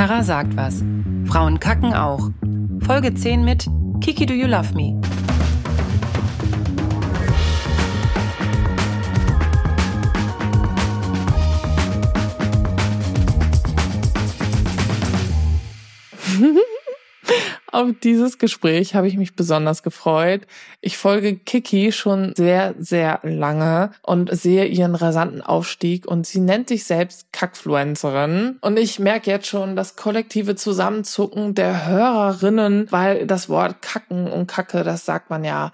Tara sagt was. Frauen kacken auch. Folge 10 mit Kiki Do You Love Me? Auf dieses Gespräch habe ich mich besonders gefreut. Ich folge Kiki schon sehr, sehr lange und sehe ihren rasanten Aufstieg und sie nennt sich selbst Kackfluencerin. Und ich merke jetzt schon das kollektive Zusammenzucken der Hörerinnen, weil das Wort Kacken und Kacke, das sagt man ja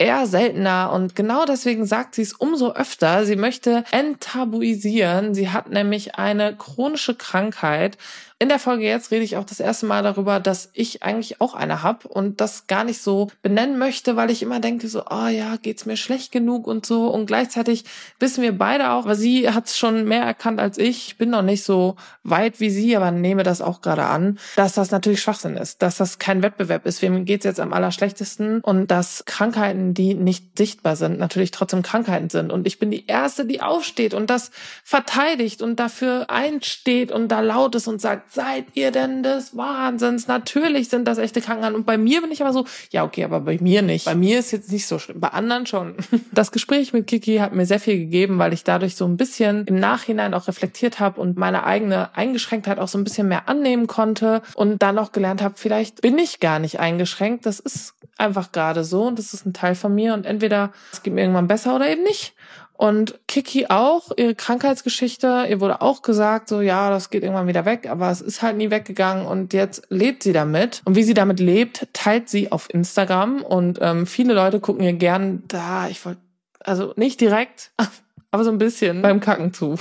eher seltener und genau deswegen sagt sie es umso öfter. Sie möchte enttabuisieren. Sie hat nämlich eine chronische Krankheit in der Folge jetzt rede ich auch das erste Mal darüber, dass ich eigentlich auch eine habe und das gar nicht so benennen möchte, weil ich immer denke so, oh ja, geht's mir schlecht genug und so und gleichzeitig wissen wir beide auch, weil sie hat es schon mehr erkannt als ich. Ich bin noch nicht so weit wie sie, aber nehme das auch gerade an, dass das natürlich Schwachsinn ist, dass das kein Wettbewerb ist. Wem geht's jetzt am allerschlechtesten und dass Krankheiten, die nicht sichtbar sind, natürlich trotzdem Krankheiten sind und ich bin die erste, die aufsteht und das verteidigt und dafür einsteht und da laut ist und sagt, seid ihr denn des Wahnsinns? Natürlich sind das echte Krankheiten. Und bei mir bin ich aber so, ja, okay, aber bei mir nicht. Bei mir ist jetzt nicht so schlimm. Bei anderen schon. Das Gespräch mit Kiki hat mir sehr viel gegeben, weil ich dadurch so ein bisschen im Nachhinein auch reflektiert habe und meine eigene Eingeschränktheit auch so ein bisschen mehr annehmen konnte und dann auch gelernt habe, vielleicht bin ich gar nicht eingeschränkt. Das ist einfach gerade so und das ist ein Teil von mir und entweder es geht mir irgendwann besser oder eben nicht. Und Kiki auch, ihre Krankheitsgeschichte, ihr wurde auch gesagt, so ja, das geht irgendwann wieder weg, aber es ist halt nie weggegangen und jetzt lebt sie damit. Und wie sie damit lebt, teilt sie auf Instagram und ähm, viele Leute gucken ihr gern da, ich wollte, also nicht direkt, aber so ein bisschen beim Kacken zu.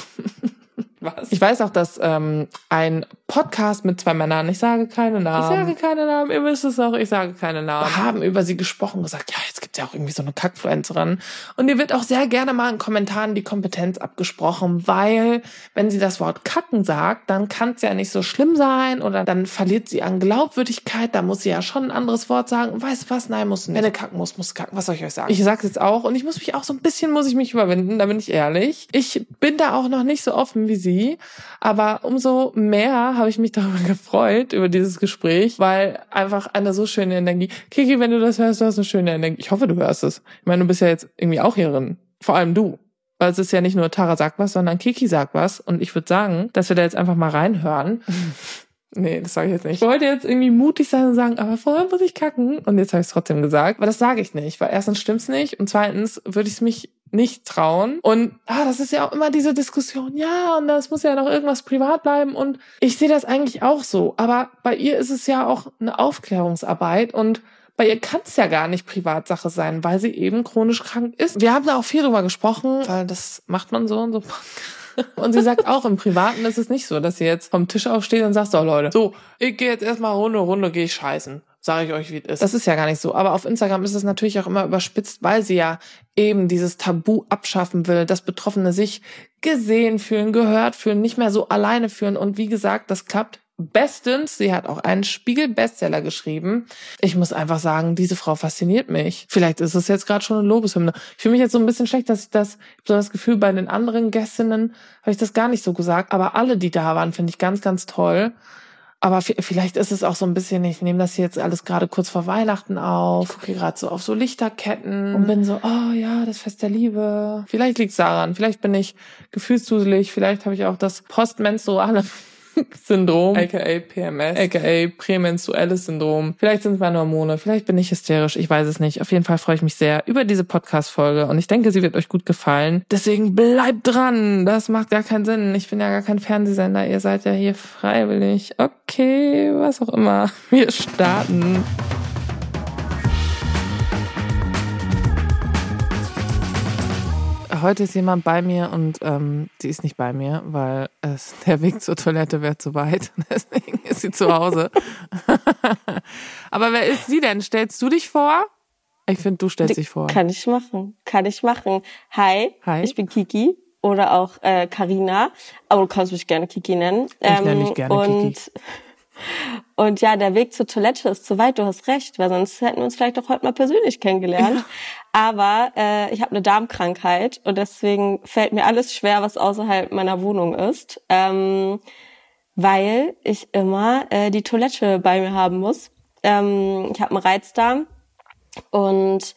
Was? Ich weiß auch, dass ähm, ein Podcast mit zwei Männern, ich sage keine Namen. Ich sage keine Namen, ihr wisst es auch, ich sage keine Namen. Haben über sie gesprochen, gesagt, ja, jetzt gibt's ja auch irgendwie so eine Kackfluencerin. Und ihr wird auch sehr gerne mal in Kommentaren die Kompetenz abgesprochen, weil wenn sie das Wort kacken sagt, dann kann es ja nicht so schlimm sein oder dann verliert sie an Glaubwürdigkeit, da muss sie ja schon ein anderes Wort sagen. Weißt du was? Nein, muss nicht. Wenn du kacken muss, muss kacken. Was soll ich euch sagen? Ich sag's jetzt auch und ich muss mich auch so ein bisschen, muss ich mich überwinden, da bin ich ehrlich. Ich bin da auch noch nicht so offen wie sie. Aber umso mehr habe ich mich darüber gefreut, über dieses Gespräch, weil einfach eine so schöne Energie. Kiki, wenn du das hörst, du hast eine schöne Energie. Ich hoffe, du hörst es. Ich meine, du bist ja jetzt irgendwie auch hierin. Vor allem du. Weil es ist ja nicht nur Tara sagt was, sondern Kiki sagt was. Und ich würde sagen, dass wir da jetzt einfach mal reinhören. Nee, das sage ich jetzt nicht. Ich wollte jetzt irgendwie mutig sein und sagen, aber vorher muss ich kacken. Und jetzt habe ich es trotzdem gesagt. Aber das sage ich nicht, weil erstens stimmt's nicht und zweitens würde ich es mich nicht trauen. Und ah, das ist ja auch immer diese Diskussion, ja, und das muss ja noch irgendwas privat bleiben. Und ich sehe das eigentlich auch so. Aber bei ihr ist es ja auch eine Aufklärungsarbeit und bei ihr kann es ja gar nicht Privatsache sein, weil sie eben chronisch krank ist. Wir haben da auch viel drüber gesprochen, weil das macht man so und so. Und sie sagt auch, im Privaten ist es nicht so, dass sie jetzt vom Tisch aufsteht und sagt, so Leute, so, ich gehe jetzt erstmal Runde, Runde, gehe ich scheißen sage ich euch, wie es ist. Das ist ja gar nicht so. Aber auf Instagram ist es natürlich auch immer überspitzt, weil sie ja eben dieses Tabu abschaffen will, dass Betroffene sich gesehen fühlen, gehört fühlen, nicht mehr so alleine fühlen. Und wie gesagt, das klappt bestens. Sie hat auch einen Spiegel-Bestseller geschrieben. Ich muss einfach sagen, diese Frau fasziniert mich. Vielleicht ist es jetzt gerade schon eine Lobeshymne. Ich fühle mich jetzt so ein bisschen schlecht, dass ich das, ich so das Gefühl, bei den anderen Gästinnen habe ich das gar nicht so gesagt. Aber alle, die da waren, finde ich ganz, ganz toll. Aber vielleicht ist es auch so ein bisschen, ich nehme das jetzt alles gerade kurz vor Weihnachten auf, gucke gerade so auf so Lichterketten und bin so, oh ja, das Fest der Liebe. Vielleicht liegt's daran, vielleicht bin ich gefühlsduselig, vielleicht habe ich auch das postmenstruale Syndrom, aka PMS, aka prämenstruelles Syndrom. Vielleicht sind es meine Hormone, vielleicht bin ich hysterisch, ich weiß es nicht. Auf jeden Fall freue ich mich sehr über diese Podcast-Folge und ich denke, sie wird euch gut gefallen. Deswegen bleibt dran. Das macht gar keinen Sinn. Ich bin ja gar kein Fernsehsender. Ihr seid ja hier freiwillig. Okay, was auch immer. Wir starten. Heute ist jemand bei mir und ähm, sie ist nicht bei mir, weil es, der Weg zur Toilette wäre zu weit. Deswegen ist sie zu Hause. Aber wer ist sie denn? Stellst du dich vor? Ich finde, du stellst dich vor. Kann ich machen. Kann ich machen. Hi, Hi. ich bin Kiki oder auch äh, Karina. Aber du kannst mich gerne Kiki nennen. Ich ähm, nenne mich gerne und Kiki. Und ja, der Weg zur Toilette ist zu weit, du hast recht, weil sonst hätten wir uns vielleicht auch heute mal persönlich kennengelernt. Ja. Aber äh, ich habe eine Darmkrankheit und deswegen fällt mir alles schwer, was außerhalb meiner Wohnung ist. Ähm, weil ich immer äh, die Toilette bei mir haben muss. Ähm, ich habe einen Reizdarm und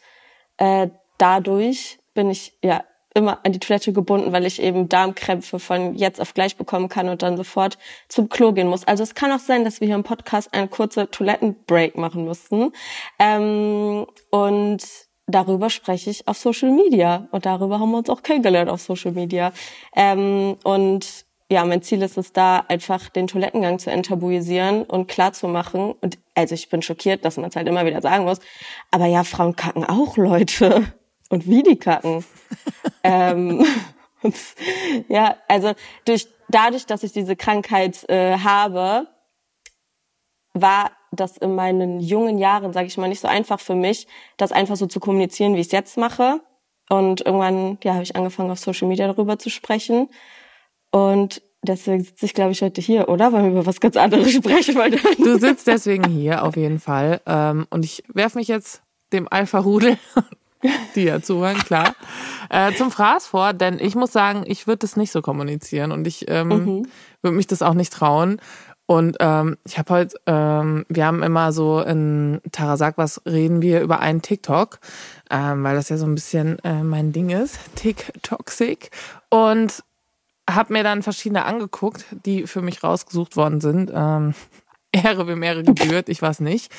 äh, dadurch bin ich ja immer an die Toilette gebunden, weil ich eben Darmkrämpfe von jetzt auf gleich bekommen kann und dann sofort zum Klo gehen muss. Also es kann auch sein, dass wir hier im Podcast einen kurzen Toilettenbreak machen müssen. Ähm, und darüber spreche ich auf Social Media. Und darüber haben wir uns auch kennengelernt auf Social Media. Ähm, und ja, mein Ziel ist es da, einfach den Toilettengang zu enttabuisieren und klar zu machen. Und also ich bin schockiert, dass man es halt immer wieder sagen muss. Aber ja, Frauen kacken auch Leute und wie die kacken. ähm, und, ja, also durch dadurch, dass ich diese Krankheit äh, habe, war das in meinen jungen Jahren, sage ich mal, nicht so einfach für mich, das einfach so zu kommunizieren, wie ich es jetzt mache. Und irgendwann, ja, habe ich angefangen, auf Social Media darüber zu sprechen. Und deswegen sitze ich, glaube ich, heute hier, oder? Weil wir über was ganz anderes sprechen. Weil du sitzt deswegen hier, auf jeden Fall. Ähm, und ich werfe mich jetzt dem Alpha-Rudel die ja zuhören, klar, äh, zum Fraß vor, denn ich muss sagen, ich würde das nicht so kommunizieren und ich ähm, mhm. würde mich das auch nicht trauen. Und ähm, ich habe heute, ähm, wir haben immer so in Tarasak, was reden wir über einen TikTok, ähm, weil das ja so ein bisschen äh, mein Ding ist, TikToxic. Und habe mir dann verschiedene angeguckt, die für mich rausgesucht worden sind. Ähm, Ehre wem Ehre gebührt, ich weiß nicht.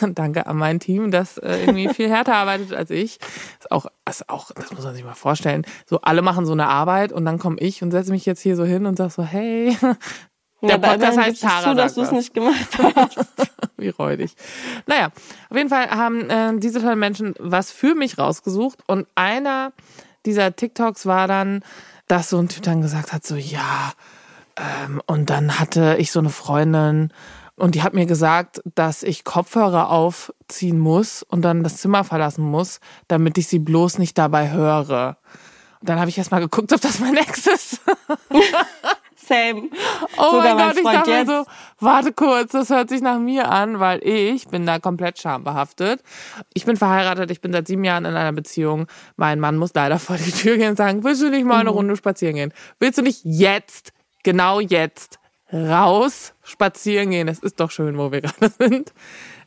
Danke an mein Team, das äh, irgendwie viel härter arbeitet als ich. Ist auch, ist auch, das muss man sich mal vorstellen. So, alle machen so eine Arbeit und dann komme ich und setze mich jetzt hier so hin und sag so, hey, der ja, Podcast heißt Tara. Zu, dass du es nicht gemacht hast. Wie räudig. Naja, auf jeden Fall haben äh, diese tollen Menschen was für mich rausgesucht und einer dieser TikToks war dann, dass so ein Typ dann gesagt hat, so, ja, ähm, und dann hatte ich so eine Freundin, und die hat mir gesagt, dass ich Kopfhörer aufziehen muss und dann das Zimmer verlassen muss, damit ich sie bloß nicht dabei höre. Und dann habe ich erst mal geguckt, ob das mein Ex ist. Same. Oh Sogar mein Gott, ich dachte mir so, warte kurz, das hört sich nach mir an, weil ich bin da komplett schambehaftet. Ich bin verheiratet, ich bin seit sieben Jahren in einer Beziehung. Mein Mann muss leider vor die Tür gehen und sagen, willst du nicht mal eine mhm. Runde spazieren gehen? Willst du nicht jetzt, genau jetzt, raus spazieren gehen. Es ist doch schön, wo wir gerade sind.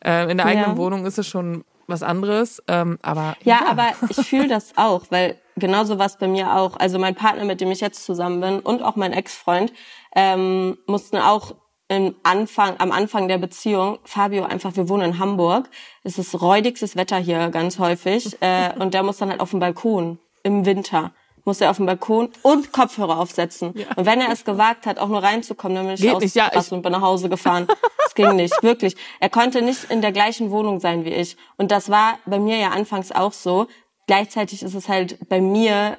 Ähm, in der eigenen ja. Wohnung ist es schon was anderes, ähm, aber ja, ja. aber ich fühle das auch, weil genauso was bei mir auch. Also mein Partner, mit dem ich jetzt zusammen bin, und auch mein Ex-Freund ähm, mussten auch im Anfang, am Anfang der Beziehung, Fabio einfach, wir wohnen in Hamburg, es ist räudigstes Wetter hier ganz häufig, äh, und der muss dann halt auf dem Balkon im Winter muss er auf dem Balkon und Kopfhörer aufsetzen. Ja. Und wenn er es gewagt hat, auch nur reinzukommen, dann bin ich Geht aus ja, ich... und bin nach Hause gefahren. Das ging nicht, wirklich. Er konnte nicht in der gleichen Wohnung sein wie ich. Und das war bei mir ja anfangs auch so. Gleichzeitig ist es halt bei mir,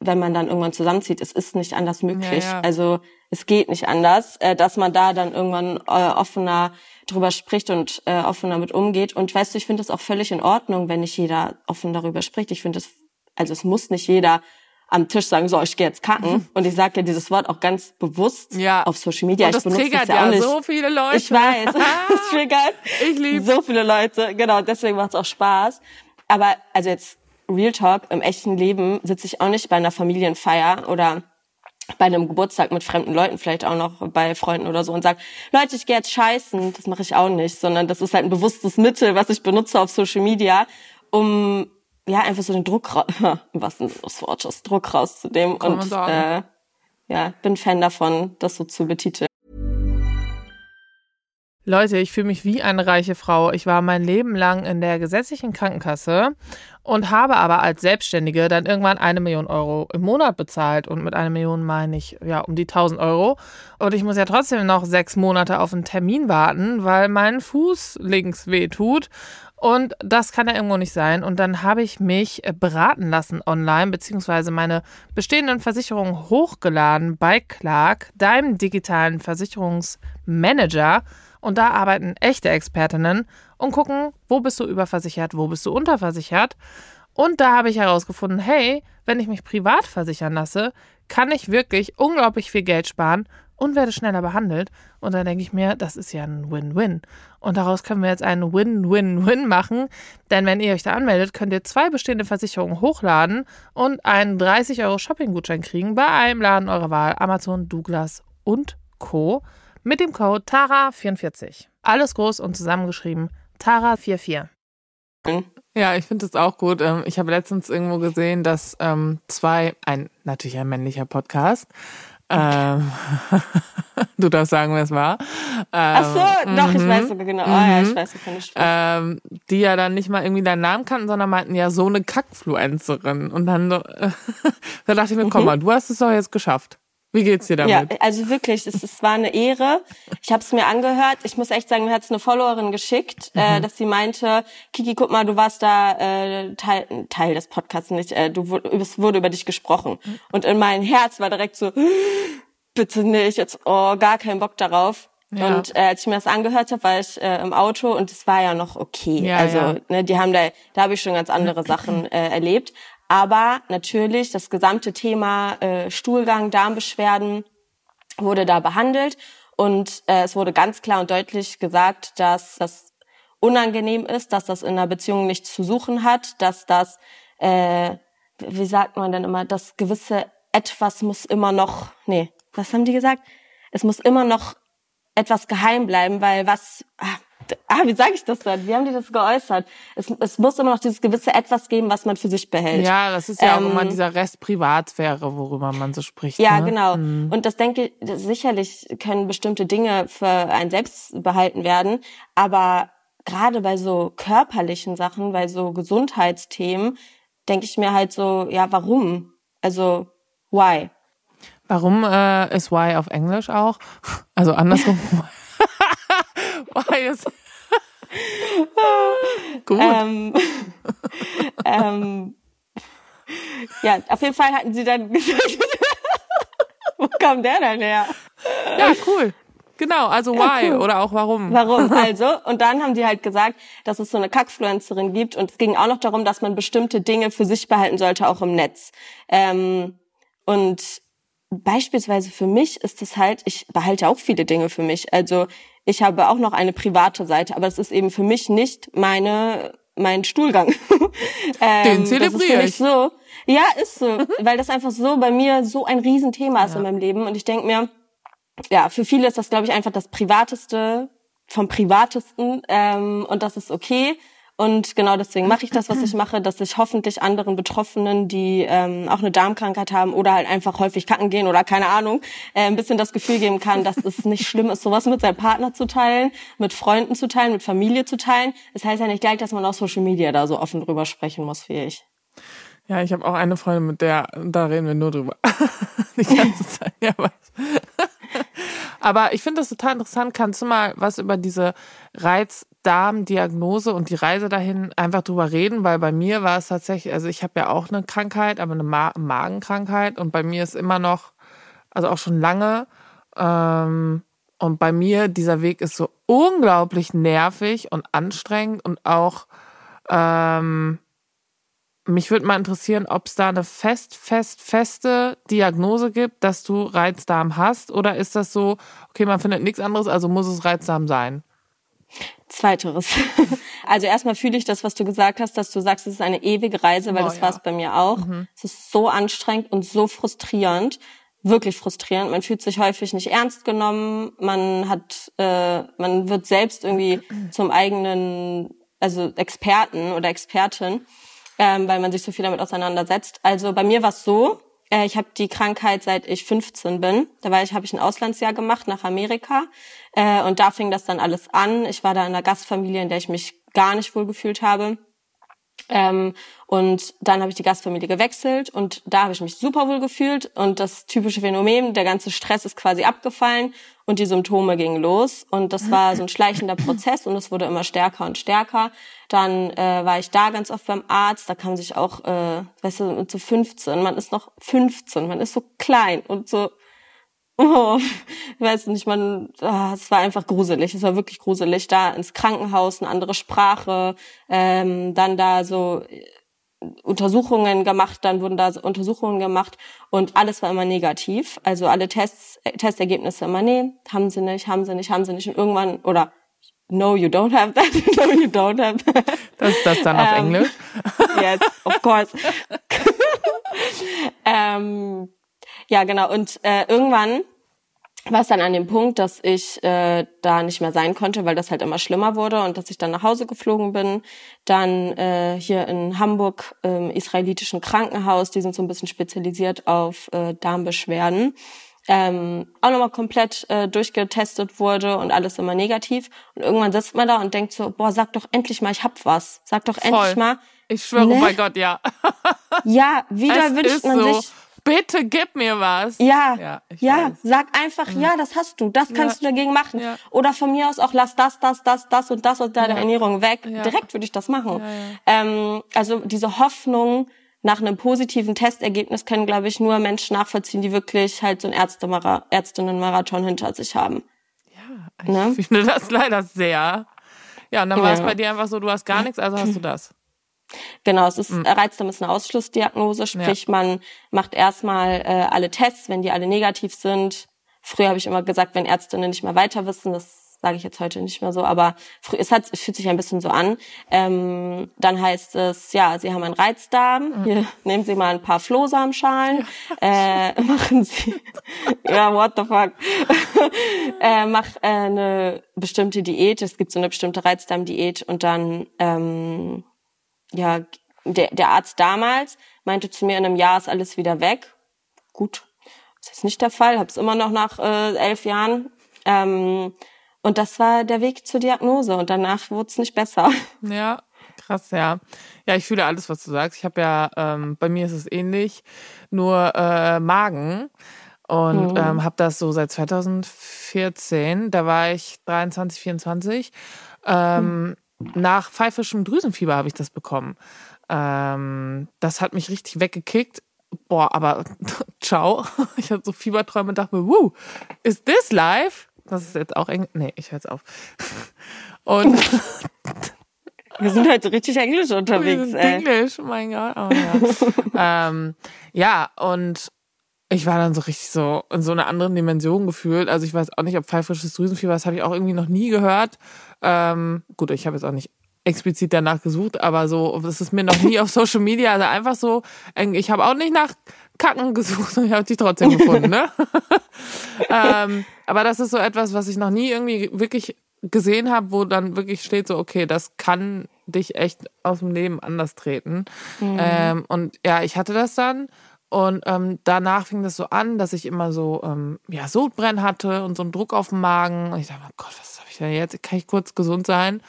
wenn man dann irgendwann zusammenzieht, es ist nicht anders möglich. Ja, ja. Also es geht nicht anders, äh, dass man da dann irgendwann äh, offener drüber spricht und äh, offen damit umgeht. Und weißt du, ich finde es auch völlig in Ordnung, wenn nicht jeder offen darüber spricht. Ich finde es, also es muss nicht jeder am Tisch sagen, so, ich gehe jetzt kacken. Mhm. Und ich sage ja dieses Wort auch ganz bewusst ja. auf Social Media. Und das ich benutze triggert das ja, auch nicht. so viele Leute. Ich weiß, das triggert ich so viele Leute. Genau, deswegen macht es auch Spaß. Aber also jetzt Real Talk, im echten Leben sitze ich auch nicht bei einer Familienfeier oder bei einem Geburtstag mit fremden Leuten, vielleicht auch noch bei Freunden oder so und sage, Leute, ich gehe jetzt scheißen. Das mache ich auch nicht, sondern das ist halt ein bewusstes Mittel, was ich benutze auf Social Media, um ja, einfach so den Druck, was denn das Wort ist, Druck rauszunehmen. Kann und äh, ja, bin Fan davon, das so zu betiteln. Leute, ich fühle mich wie eine reiche Frau. Ich war mein Leben lang in der gesetzlichen Krankenkasse und habe aber als Selbstständige dann irgendwann eine Million Euro im Monat bezahlt. Und mit einer Million meine ich ja um die 1000 Euro. Und ich muss ja trotzdem noch sechs Monate auf einen Termin warten, weil mein Fuß links weh tut. Und das kann ja irgendwo nicht sein. Und dann habe ich mich äh, beraten lassen online, beziehungsweise meine bestehenden Versicherungen hochgeladen bei Clark, deinem digitalen Versicherungsmanager. Und da arbeiten echte Expertinnen und gucken, wo bist du überversichert, wo bist du unterversichert. Und da habe ich herausgefunden, hey, wenn ich mich privat versichern lasse, kann ich wirklich unglaublich viel Geld sparen und werde schneller behandelt. Und dann denke ich mir, das ist ja ein Win-Win. Und daraus können wir jetzt einen Win-Win-Win machen. Denn wenn ihr euch da anmeldet, könnt ihr zwei bestehende Versicherungen hochladen und einen 30 Euro Shopping-Gutschein kriegen bei einem Laden eurer Wahl, Amazon, Douglas und Co. mit dem Code TARA44. Alles groß und zusammengeschrieben. TARA44. Ja, ich finde es auch gut. Ähm, ich habe letztens irgendwo gesehen, dass ähm, zwei, ein natürlich ein männlicher Podcast, ähm, du darfst sagen, wer es war. Ähm, Ach so, doch, ich mhm. weiß sogar genau. Oh, ja, ich mhm. weiß, wovon sprichst. Ähm, die ja dann nicht mal irgendwie deinen Namen kannten, sondern meinten ja so eine Kackfluencerin. Und dann äh, da dachte ich mir, komm mhm. mal, du hast es doch jetzt geschafft. Wie geht's dir damit? Ja, also wirklich, es, es war eine Ehre. Ich habe es mir angehört. Ich muss echt sagen, mir hat es eine Followerin geschickt, äh, mhm. äh, dass sie meinte, Kiki, guck mal, du warst da äh, Teil, Teil des Podcasts nicht. Äh, du es wurde über dich gesprochen. Mhm. Und in mein Herz war direkt so, bitte nicht, jetzt oh, gar keinen Bock darauf. Ja. Und äh, als ich mir das angehört habe, war ich äh, im Auto und es war ja noch okay. Ja, also ja. Ne, die haben da, da habe ich schon ganz andere Sachen äh, erlebt. Aber natürlich das gesamte Thema äh, Stuhlgang, Darmbeschwerden wurde da behandelt und äh, es wurde ganz klar und deutlich gesagt, dass das unangenehm ist, dass das in einer Beziehung nichts zu suchen hat, dass das, äh, wie sagt man denn immer, das gewisse etwas muss immer noch, nee, was haben die gesagt? Es muss immer noch etwas geheim bleiben, weil was, ah, ah, wie sage ich das denn? Wie haben die das geäußert? Es, es muss immer noch dieses gewisse Etwas geben, was man für sich behält. Ja, das ist ja ähm, auch immer dieser Rest Privatsphäre, worüber man so spricht. Ja, ne? genau. Mhm. Und das denke ich, sicherlich können bestimmte Dinge für ein selbst behalten werden, aber gerade bei so körperlichen Sachen, bei so Gesundheitsthemen, denke ich mir halt so, ja, warum? Also, why? Warum äh, ist why auf Englisch auch? Also andersrum. Gut. Ähm, ähm, ja, auf jeden Fall hatten sie dann gesagt, wo kam der denn her? Ja, cool. Genau, also why ja, cool. oder auch warum. Warum, also. Und dann haben die halt gesagt, dass es so eine Kackfluencerin gibt und es ging auch noch darum, dass man bestimmte Dinge für sich behalten sollte, auch im Netz. Ähm, und beispielsweise für mich ist es halt, ich behalte auch viele Dinge für mich. Also ich habe auch noch eine private Seite, aber es ist eben für mich nicht meine mein Stuhlgang. ähm, Den zelebriere ich. So. Ja, ist so, weil das einfach so bei mir so ein Riesenthema ist ja. in meinem Leben und ich denke mir, ja, für viele ist das glaube ich einfach das privateste vom privatesten ähm, und das ist okay. Und genau deswegen mache ich das, was ich mache, dass ich hoffentlich anderen Betroffenen, die ähm, auch eine Darmkrankheit haben oder halt einfach häufig kacken gehen oder keine Ahnung, äh, ein bisschen das Gefühl geben kann, dass es nicht schlimm ist, sowas mit seinem Partner zu teilen, mit Freunden zu teilen, mit Familie zu teilen. Das heißt ja nicht gleich, dass man auf Social Media da so offen drüber sprechen muss wie ich. Ja, ich habe auch eine Freundin, mit der, da reden wir nur drüber. Die ganze Zeit, ja, weiß. Aber ich finde das total interessant. Kannst du mal was über diese Reizdarmdiagnose und die Reise dahin einfach drüber reden? Weil bei mir war es tatsächlich, also ich habe ja auch eine Krankheit, aber eine Ma Magenkrankheit und bei mir ist immer noch, also auch schon lange, ähm, und bei mir dieser Weg ist so unglaublich nervig und anstrengend und auch ähm, mich würde mal interessieren, ob es da eine fest, fest, feste Diagnose gibt, dass du Reizdarm hast, oder ist das so, okay, man findet nichts anderes, also muss es Reizdarm sein? Zweiteres. Also erstmal fühle ich das, was du gesagt hast, dass du sagst, es ist eine ewige Reise, weil oh, das ja. war es bei mir auch. Mhm. Es ist so anstrengend und so frustrierend, wirklich frustrierend. Man fühlt sich häufig nicht ernst genommen, man hat, äh, man wird selbst irgendwie zum eigenen, also Experten oder Expertin ähm, weil man sich so viel damit auseinandersetzt. Also bei mir war es so, äh, ich habe die Krankheit seit ich 15 bin. Da war ich, habe ich ein Auslandsjahr gemacht nach Amerika äh, und da fing das dann alles an. Ich war da in einer Gastfamilie, in der ich mich gar nicht wohl gefühlt habe. Ähm, und dann habe ich die Gastfamilie gewechselt und da habe ich mich super wohl gefühlt und das typische Phänomen, der ganze Stress ist quasi abgefallen und die Symptome gingen los und das war so ein schleichender Prozess und es wurde immer stärker und stärker. Dann äh, war ich da ganz oft beim Arzt, da kam sich auch, äh, weißt du, so 15, man ist noch 15, man ist so klein und so Oh, ich weiß nicht, man, oh, es war einfach gruselig. Es war wirklich gruselig. Da ins Krankenhaus, eine andere Sprache, ähm, dann da so Untersuchungen gemacht, dann wurden da Untersuchungen gemacht und alles war immer negativ. Also alle Tests, äh, Testergebnisse immer, nee, haben sie nicht, haben sie nicht, haben sie nicht. Und irgendwann, oder no, you don't have that, no, you don't have that. Das ist das dann auf ähm, Englisch? yes, of course. ähm, ja, genau. Und äh, irgendwann war es dann an dem Punkt, dass ich äh, da nicht mehr sein konnte, weil das halt immer schlimmer wurde und dass ich dann nach Hause geflogen bin. Dann äh, hier in Hamburg im israelitischen Krankenhaus, die sind so ein bisschen spezialisiert auf äh, Darmbeschwerden, ähm, auch nochmal komplett äh, durchgetestet wurde und alles immer negativ. Und irgendwann sitzt man da und denkt so, boah, sag doch endlich mal, ich hab was. Sag doch Voll. endlich mal. Ich schwöre Ne? bei Gott, ja. Ja, wieder es wünscht man so. sich Bitte gib mir was. Ja, Ja, ja, sag einfach, ja, das hast du, das kannst Ja. du dagegen machen. Ja. Oder von mir aus auch lass das, das, das, das und das aus deiner Ja. Ernährung weg. Ja. Direkt würde ich das machen. Ja, ja. Ähm, also diese Hoffnung nach einem positiven Testergebnis können, glaube ich, nur Menschen nachvollziehen, die wirklich halt so einen Ärztemara Ärztinnen-Marathon hinter sich haben. Ja, ich Ne? finde das leider sehr. Ja, und dann war es Ja. bei dir einfach so, du hast gar nichts, also hast du das. Genau, es ist Mhm. Reizdarm ist eine Ausschlussdiagnose, sprich man macht erstmal äh, alle Tests, wenn die alle negativ sind. Früher habe ich immer gesagt, wenn Ärztinnen nicht mehr weiter wissen, das sage ich jetzt heute nicht mehr so, aber es, hat, es fühlt sich ein bisschen so an. Ähm, dann heißt es, ja, Sie haben einen Reizdarm, hier nehmen Sie mal ein paar Flohsamenschalen, äh, machen Sie, ja, what the fuck, äh, mach äh, eine bestimmte Diät, es gibt so eine bestimmte Reizdarmdiät und dann ähm, ja, der, der Arzt damals meinte zu mir, in einem Jahr ist alles wieder weg. Gut, ist jetzt nicht der Fall, hab's immer noch nach äh, elf Jahren. Ähm, und das war der Weg zur Diagnose und danach wurde es nicht besser. Ja, krass, ja. Ja, ich fühle alles, was du sagst. Ich habe ja, ähm, bei mir ist es ähnlich, nur äh, Magen. Und Mhm. ähm, habe das so seit 2014, da war ich 23, 24. Ähm, Nach pfeifischem Drüsenfieber habe ich das bekommen. Ähm, das hat mich richtig weggekickt. Boah, aber ciao. Ich hatte so Fieberträume und dachte mir, wuh, is this life? Das ist jetzt auch eng. Nee, ich höre jetzt auf. Und Wir sind heute richtig englisch unterwegs, dieses ey. Englisch, mein Gott. Oh, ja. ähm, ja, und ich war dann so richtig so in so einer anderen Dimension gefühlt. Also ich weiß auch nicht, ob pfeifrisches Drüsenfieber, das habe ich auch irgendwie noch nie gehört. Ähm, gut, ich habe jetzt auch nicht explizit danach gesucht, aber so, das ist mir noch nie auf Social Media, also einfach so, ich habe auch nicht nach Kacken gesucht und ich habe die trotzdem gefunden, ne? ähm, aber das ist so etwas, was ich noch nie irgendwie wirklich gesehen habe, wo dann wirklich steht so, okay, das kann dich echt aus dem Leben anders treten. Ähm, und ja, ich hatte das dann und ähm, danach fing das so an, dass ich immer so ähm, ja Sodbrennen hatte und so einen Druck auf dem Magen. Und ich dachte, oh Gott, was habe ich denn jetzt? Kann ich kurz gesund sein?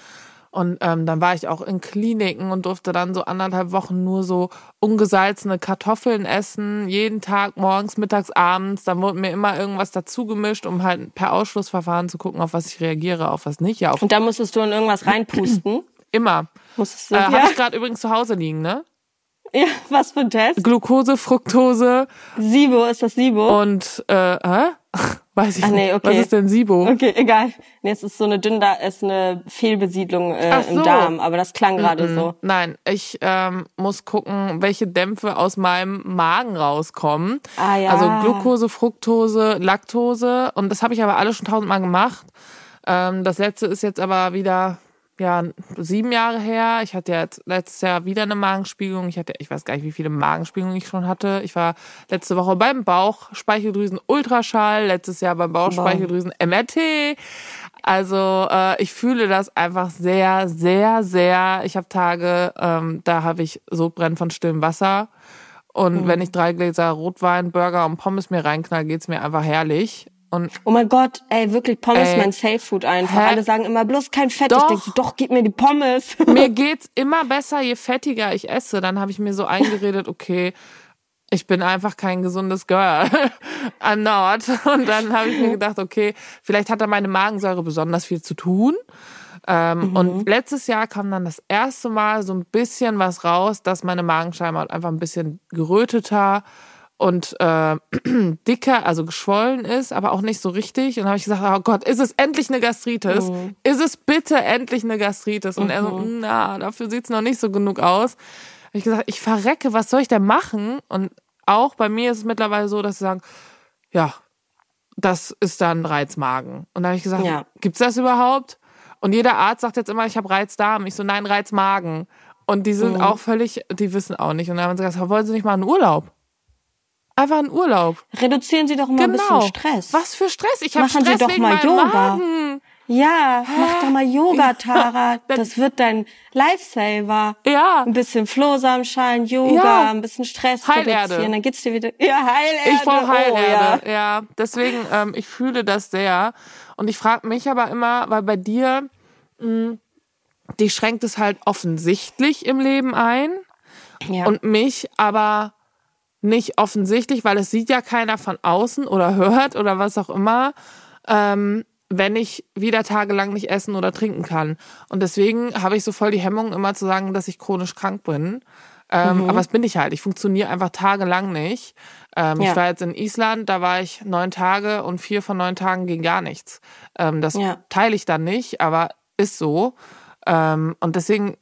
Und ähm, dann war ich auch in Kliniken und durfte dann so anderthalb Wochen nur so ungesalzene Kartoffeln essen, jeden Tag morgens, mittags, abends. Dann wurde mir immer irgendwas dazu gemischt, um halt per Ausschlussverfahren zu gucken, auf was ich reagiere, auf was nicht. Ja, Und da musstest du in irgendwas reinpusten. immer. Musstest du, Äh, ja? Habe ich gerade übrigens zu Hause liegen, ne? Ja, was für ein Test? Glucose, Fructose Sibo, ist das Sibo? und äh, hä? Weiß ich Ach nee, nicht. okay. Was ist denn SIBO? Okay, egal. Nee, es ist so eine Dünda, ist eine Fehlbesiedlung äh, Ach im so. Darm, aber das klang gerade so. Nein, ich ähm, muss gucken, welche Dämpfe aus meinem Magen rauskommen. Ah ja. Also Glucose, Fructose, Laktose. Und das habe ich aber alle schon tausendmal gemacht. Ähm, das letzte ist jetzt aber wieder ja sieben Jahre her. Ich hatte jetzt letztes Jahr wieder eine Magenspiegelung. Ich hatte, ich weiß gar nicht, wie viele Magenspiegelungen ich schon hatte. Ich war letzte Woche beim Bauch Speicheldrüsen Ultraschall, letztes Jahr beim Bauch Speicheldrüsen MRT. Also äh, ich fühle das einfach sehr, sehr, sehr. Ich habe Tage, ähm, da habe ich Sodbrennen von stillem Wasser. Und Mhm. wenn ich drei Gläser Rotwein, Burger und Pommes mir reinknall, geht's mir einfach herrlich. Und Oh mein Gott, ey, wirklich Pommes Ey. mein Safe Food einfach. Hä? Alle sagen immer bloß kein Fett. Doch. Ich denke, doch, gib mir die Pommes. mir geht's immer besser, je fettiger ich esse. Dann habe ich mir so eingeredet, okay, ich bin einfach kein gesundes Girl. I'm not. Und dann habe ich mir gedacht, okay, vielleicht hat da meine Magensäure besonders viel zu tun. Ähm, Und letztes Jahr kam dann das erste Mal so ein bisschen was raus, dass meine Magenschleimhaut einfach ein bisschen geröteter und äh, dicker, also geschwollen ist, aber auch nicht so richtig. Und dann habe ich gesagt, oh Gott, ist es endlich eine Gastritis? Ist es bitte endlich eine Gastritis? Und er so, na, dafür sieht's noch nicht so genug aus. Hab ich gesagt, ich verrecke, was soll ich denn machen? Und auch bei mir ist es mittlerweile so, dass sie sagen, ja, das ist dann Reizmagen. Und da habe ich gesagt, Ja. gibt's das überhaupt? Und jeder Arzt sagt jetzt immer, ich habe Reizdarm. Ich so, nein, Reizmagen. Und die sind auch völlig, die wissen auch nicht. Und dann haben sie gesagt, wollen Sie nicht mal einen Urlaub? Einfach ein Urlaub. Reduzieren Sie doch mal genau. ein bisschen Stress. Was für Stress? Ich habe Machen Stress Sie doch wegen mal Yoga. Magen. Ja, mach doch mal Yoga, Tara. Das wird dein Lifesaver. Ja. Ein bisschen Flohsamenschalen, Yoga, Ja. ein bisschen Stress Heilerde. reduzieren, dann geht's dir wieder. Ja, Heilerde. Ich brauche Oh, Heilerde. ja. ja. deswegen, ähm, ich fühle das sehr. Und ich frage mich aber immer, weil bei dir, mh, dich schränkt es halt offensichtlich im Leben ein ja. und mich aber nicht offensichtlich, weil es sieht ja keiner von außen oder hört oder was auch immer, ähm, wenn ich wieder tagelang nicht essen oder trinken kann. Und deswegen habe ich so voll die Hemmung, immer zu sagen, dass ich chronisch krank bin. Ähm, Mhm. Aber das bin ich halt. Ich funktioniere einfach tagelang nicht. Ähm, Ja. Ich war jetzt in Island, da war ich neun Tage und vier von neun Tagen ging gar nichts. Ähm, das Ja. teile ich dann nicht, aber ist so. Ähm, und deswegen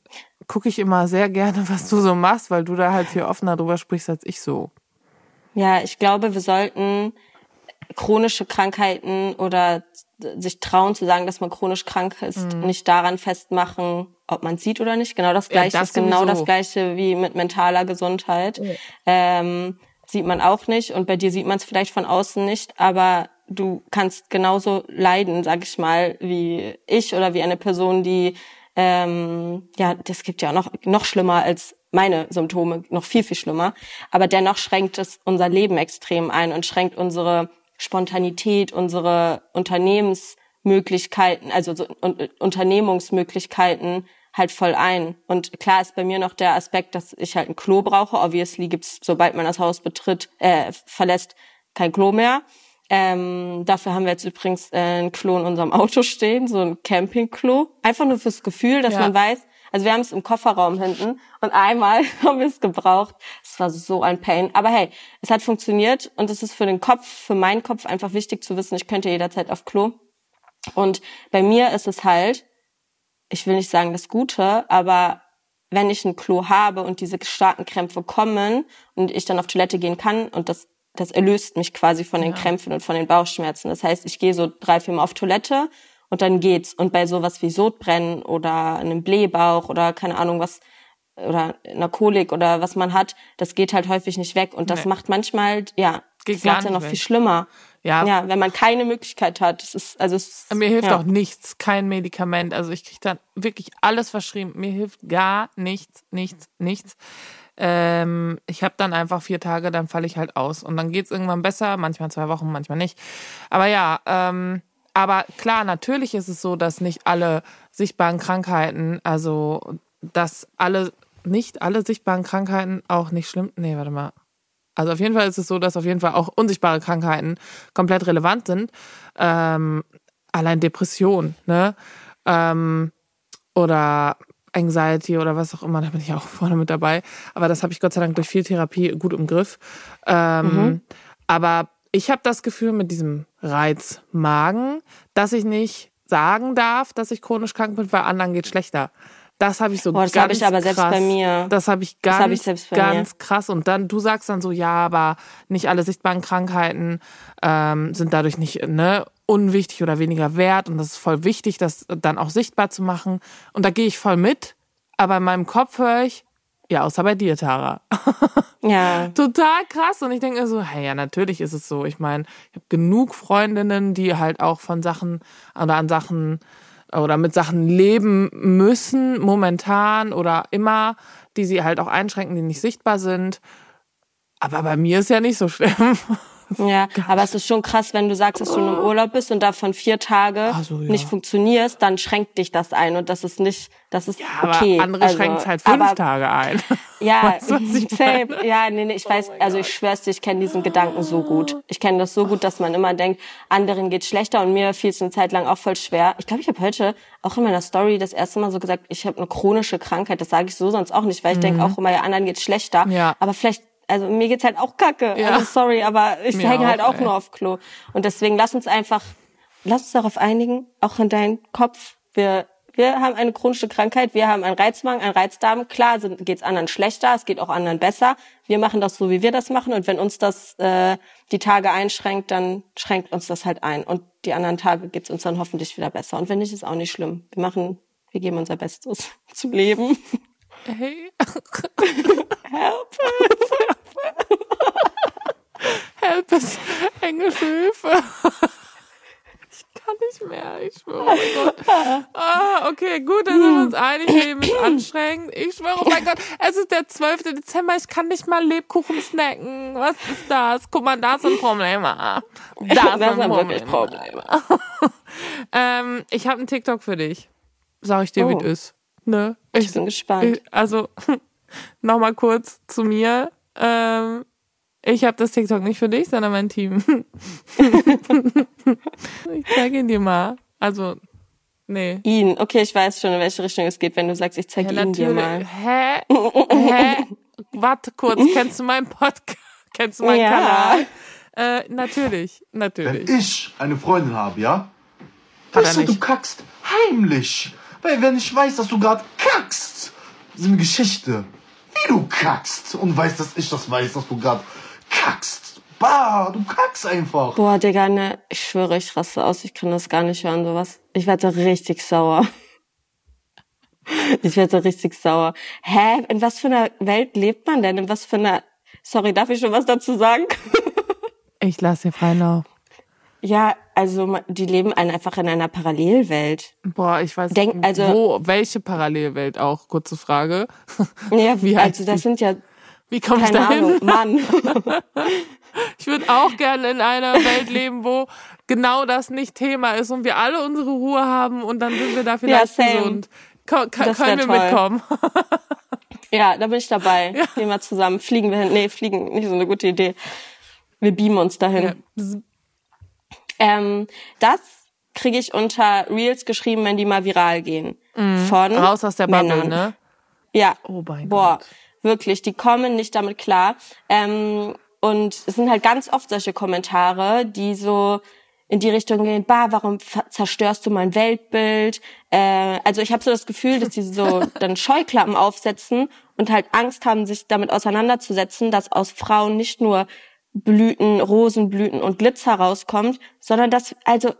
gucke ich immer sehr gerne, was du so machst, weil du da halt viel offener drüber sprichst als ich so. Ja, ich glaube, wir sollten chronische Krankheiten oder sich trauen zu sagen, dass man chronisch krank ist, nicht daran festmachen, ob man sieht oder nicht. Genau das Mhm. Ja, gleiche das ist genau sowieso. das gleiche wie mit mentaler Gesundheit. Ähm, sieht man auch nicht und bei dir sieht man es vielleicht von außen nicht, aber du kannst genauso leiden, sag ich mal, wie ich oder wie eine Person, die ähm, ja, das gibt ja auch noch noch schlimmer als meine Symptome, noch viel viel schlimmer. Aber dennoch schränkt es unser Leben extrem ein und schränkt unsere Spontanität, unsere Unternehmensmöglichkeiten, also so, un, Unternehmungsmöglichkeiten halt voll ein. Und klar ist bei mir noch der Aspekt, dass ich halt ein Klo brauche. Obviously gibt's, sobald man das Haus betritt, äh, verlässt, kein Klo mehr. Ähm, dafür haben wir jetzt übrigens äh, ein Klo in unserem Auto stehen, so ein Campingklo. Einfach nur fürs Gefühl, dass Ja. man weiß, also wir haben es im Kofferraum hinten und einmal haben wir es gebraucht. Es war so ein Pain. Aber hey, es hat funktioniert und es ist für den Kopf, für meinen Kopf einfach wichtig zu wissen, ich könnte jederzeit auf Klo. Und bei mir ist es halt, ich will nicht sagen das Gute, aber wenn ich ein Klo habe und diese starken Krämpfe kommen und ich dann auf Toilette gehen kann und das das erlöst mich quasi von den Krämpfen und von den Bauchschmerzen. Das heißt, ich gehe so drei, vier Mal auf Toilette und dann geht's. Und bei sowas wie Sodbrennen oder einem Blähbauch oder keine Ahnung was oder einer Kolik oder was man hat, das geht halt häufig nicht weg. Und das Nee. macht manchmal, ja, Geht das macht ja noch weg. viel schlimmer. Ja. Ja, wenn man keine Möglichkeit hat. Das ist, also es, Mir hilft ja. auch nichts, kein Medikament. Also ich kriege dann wirklich alles verschrieben. Mir hilft gar nichts, nichts, nichts. Ähm, ich habe dann einfach vier Tage, dann falle ich halt aus. Und dann geht's irgendwann besser, manchmal zwei Wochen, manchmal nicht. Aber ja, ähm, aber klar, natürlich ist es so, dass nicht alle sichtbaren Krankheiten, also dass alle, nicht alle sichtbaren Krankheiten auch nicht schlimm. Nee, warte mal. Also auf jeden Fall ist es so, dass auf jeden Fall auch unsichtbare Krankheiten komplett relevant sind. Ähm, allein Depression, ne? Ähm, oder Anxiety oder was auch immer, da bin ich auch vorne mit dabei. Aber das habe ich Gott sei Dank durch viel Therapie gut im Griff. Ähm, Aber ich habe das Gefühl mit diesem Reiz Magen, dass ich nicht sagen darf, dass ich chronisch krank bin, weil anderen geht schlechter. Das habe ich so Boah, das ganz habe ich aber selbst krass. bei mir. Das habe ich ganz, habe ich selbst bei ganz krass. Und dann, du sagst dann so, ja, aber nicht alle sichtbaren Krankheiten ähm, sind dadurch nicht ne, unwichtig oder weniger wert. Und das ist voll wichtig, das dann auch sichtbar zu machen. Und da gehe ich voll mit. Aber in meinem Kopf höre ich, ja, außer bei dir, Tara. Ja. Total krass. Und ich denke mir so, hey, ja, natürlich ist es so. Ich meine, ich habe genug Freundinnen, die halt auch von Sachen oder an Sachen oder mit Sachen leben müssen, momentan oder immer, die sie halt auch einschränken, die nicht sichtbar sind. Aber bei mir ist ja nicht so schlimm. Ja, aber es ist schon krass, wenn du sagst, dass du in einem Urlaub bist und davon vier Tage Ach so, ja. nicht funktionierst, dann schränkt dich das ein und das ist nicht, das ist Aber okay. andere also, schränkt halt fünf aber, Tage ein. Ja, Weißt du. Ja, nee, nee, ich weiß, also ich schwör's dir, ich kenne diesen Gedanken so gut. Ich kenne das so gut, dass man immer denkt, anderen geht schlechter und mir fiel es eine Zeit lang auch voll schwer. Ich glaube, ich habe heute auch in meiner Story das erste Mal so gesagt, ich habe eine chronische Krankheit. Das sage ich so sonst auch nicht, weil ich denke auch immer, ja, anderen geht schlechter. Mhm. Ja. Aber vielleicht also mir geht's halt auch kacke. Ja. Also sorry, aber ich hänge halt auch, ey. nur auf Klo. Und deswegen lass uns einfach, lass uns darauf einigen, auch in deinen Kopf. Wir, wir haben eine chronische Krankheit, wir haben einen Reizmagen, einen Reizdarm. Klar sind, geht's anderen schlechter, es geht auch anderen besser. Wir machen das so, wie wir das machen. Und wenn uns das äh, die Tage einschränkt, dann schränkt uns das halt ein. Und die anderen Tage geht's uns dann hoffentlich wieder besser. Und wenn nicht, ist auch nicht schlimm. Wir machen, wir geben unser Bestes zu leben. Hey. Help. bis Englische Hilfe. Ich kann nicht mehr, ich schwöre, oh mein Gott. Ah, okay, gut, dann sind wir uns einig, Leben ist anstrengend. Ich schwöre, oh mein Gott, es ist der 12. Dezember, ich kann nicht mal Lebkuchen snacken. Was ist das? Guck mal, da sind Probleme. Da Das sind wirklich Probleme. ähm, ich habe einen TikTok für dich. Sag ich dir, wie Oh. es ist. Ne? Ich bin gespannt. Ich, also, nochmal kurz zu mir. Ähm, ich habe das TikTok nicht für dich, sondern mein Team. ich zeige ihn dir mal. Also, nee. Ihn. Okay, ich weiß schon, in welche Richtung es geht, wenn du sagst, ich zeige Ja, ihn dir mal. Hä? Hä? Warte kurz, kennst du meinen Podcast? Kennst du meinen Ja. Kanal? Äh, natürlich, Wenn natürlich. ich eine Freundin habe, ja? Weißt du, du kackst heimlich. Weil wenn ich weiß, dass du gerade kackst, das ist eine Geschichte. Wie du kackst und weißt, dass ich das weiß, dass du gerade kackst. Bah, du kackst einfach. Boah, Digga, ne, ich schwöre, ich raste aus. Ich kann das gar nicht hören, sowas. Ich werde richtig sauer. Ich werde richtig sauer. Hä? In was für einer Welt lebt man denn? In was für einer... Sorry, darf ich schon was dazu sagen? Ich lasse dir freien Lauf. Ja, also die leben ein- einfach in einer Parallelwelt. Boah, ich weiß Denk- also- wo, welche Parallelwelt auch, kurze Frage. Ja, Wie heißt also das die? sind ja, Wie komme ich da hin? Mann. Ich würde auch gerne in einer Welt leben, wo genau das nicht Thema ist und wir alle unsere Ruhe haben und dann sind wir da vielleicht same. gesund. Ko können wir toll. mitkommen? Ja, da bin ich dabei. Gehen wir zusammen. Fliegen wir hin. Nee, fliegen, nicht so eine gute Idee. Wir beamen uns dahin. Ja. Ähm, das kriege ich unter Reels geschrieben, wenn die mal viral gehen. Von Mhm. Raus aus der Bubble, Männern. ne? Ja. Oh mein Boah, Gott. wirklich, die kommen nicht damit klar. Ähm, und es sind halt ganz oft solche Kommentare, die so in die Richtung gehen, bah, warum zerstörst du mein Weltbild? Äh, also ich habe so das Gefühl, dass die so dann Scheuklappen aufsetzen und halt Angst haben, sich damit auseinanderzusetzen, dass aus Frauen nicht nur Blüten, Rosenblüten und Glitzer rauskommt, sondern dass, also,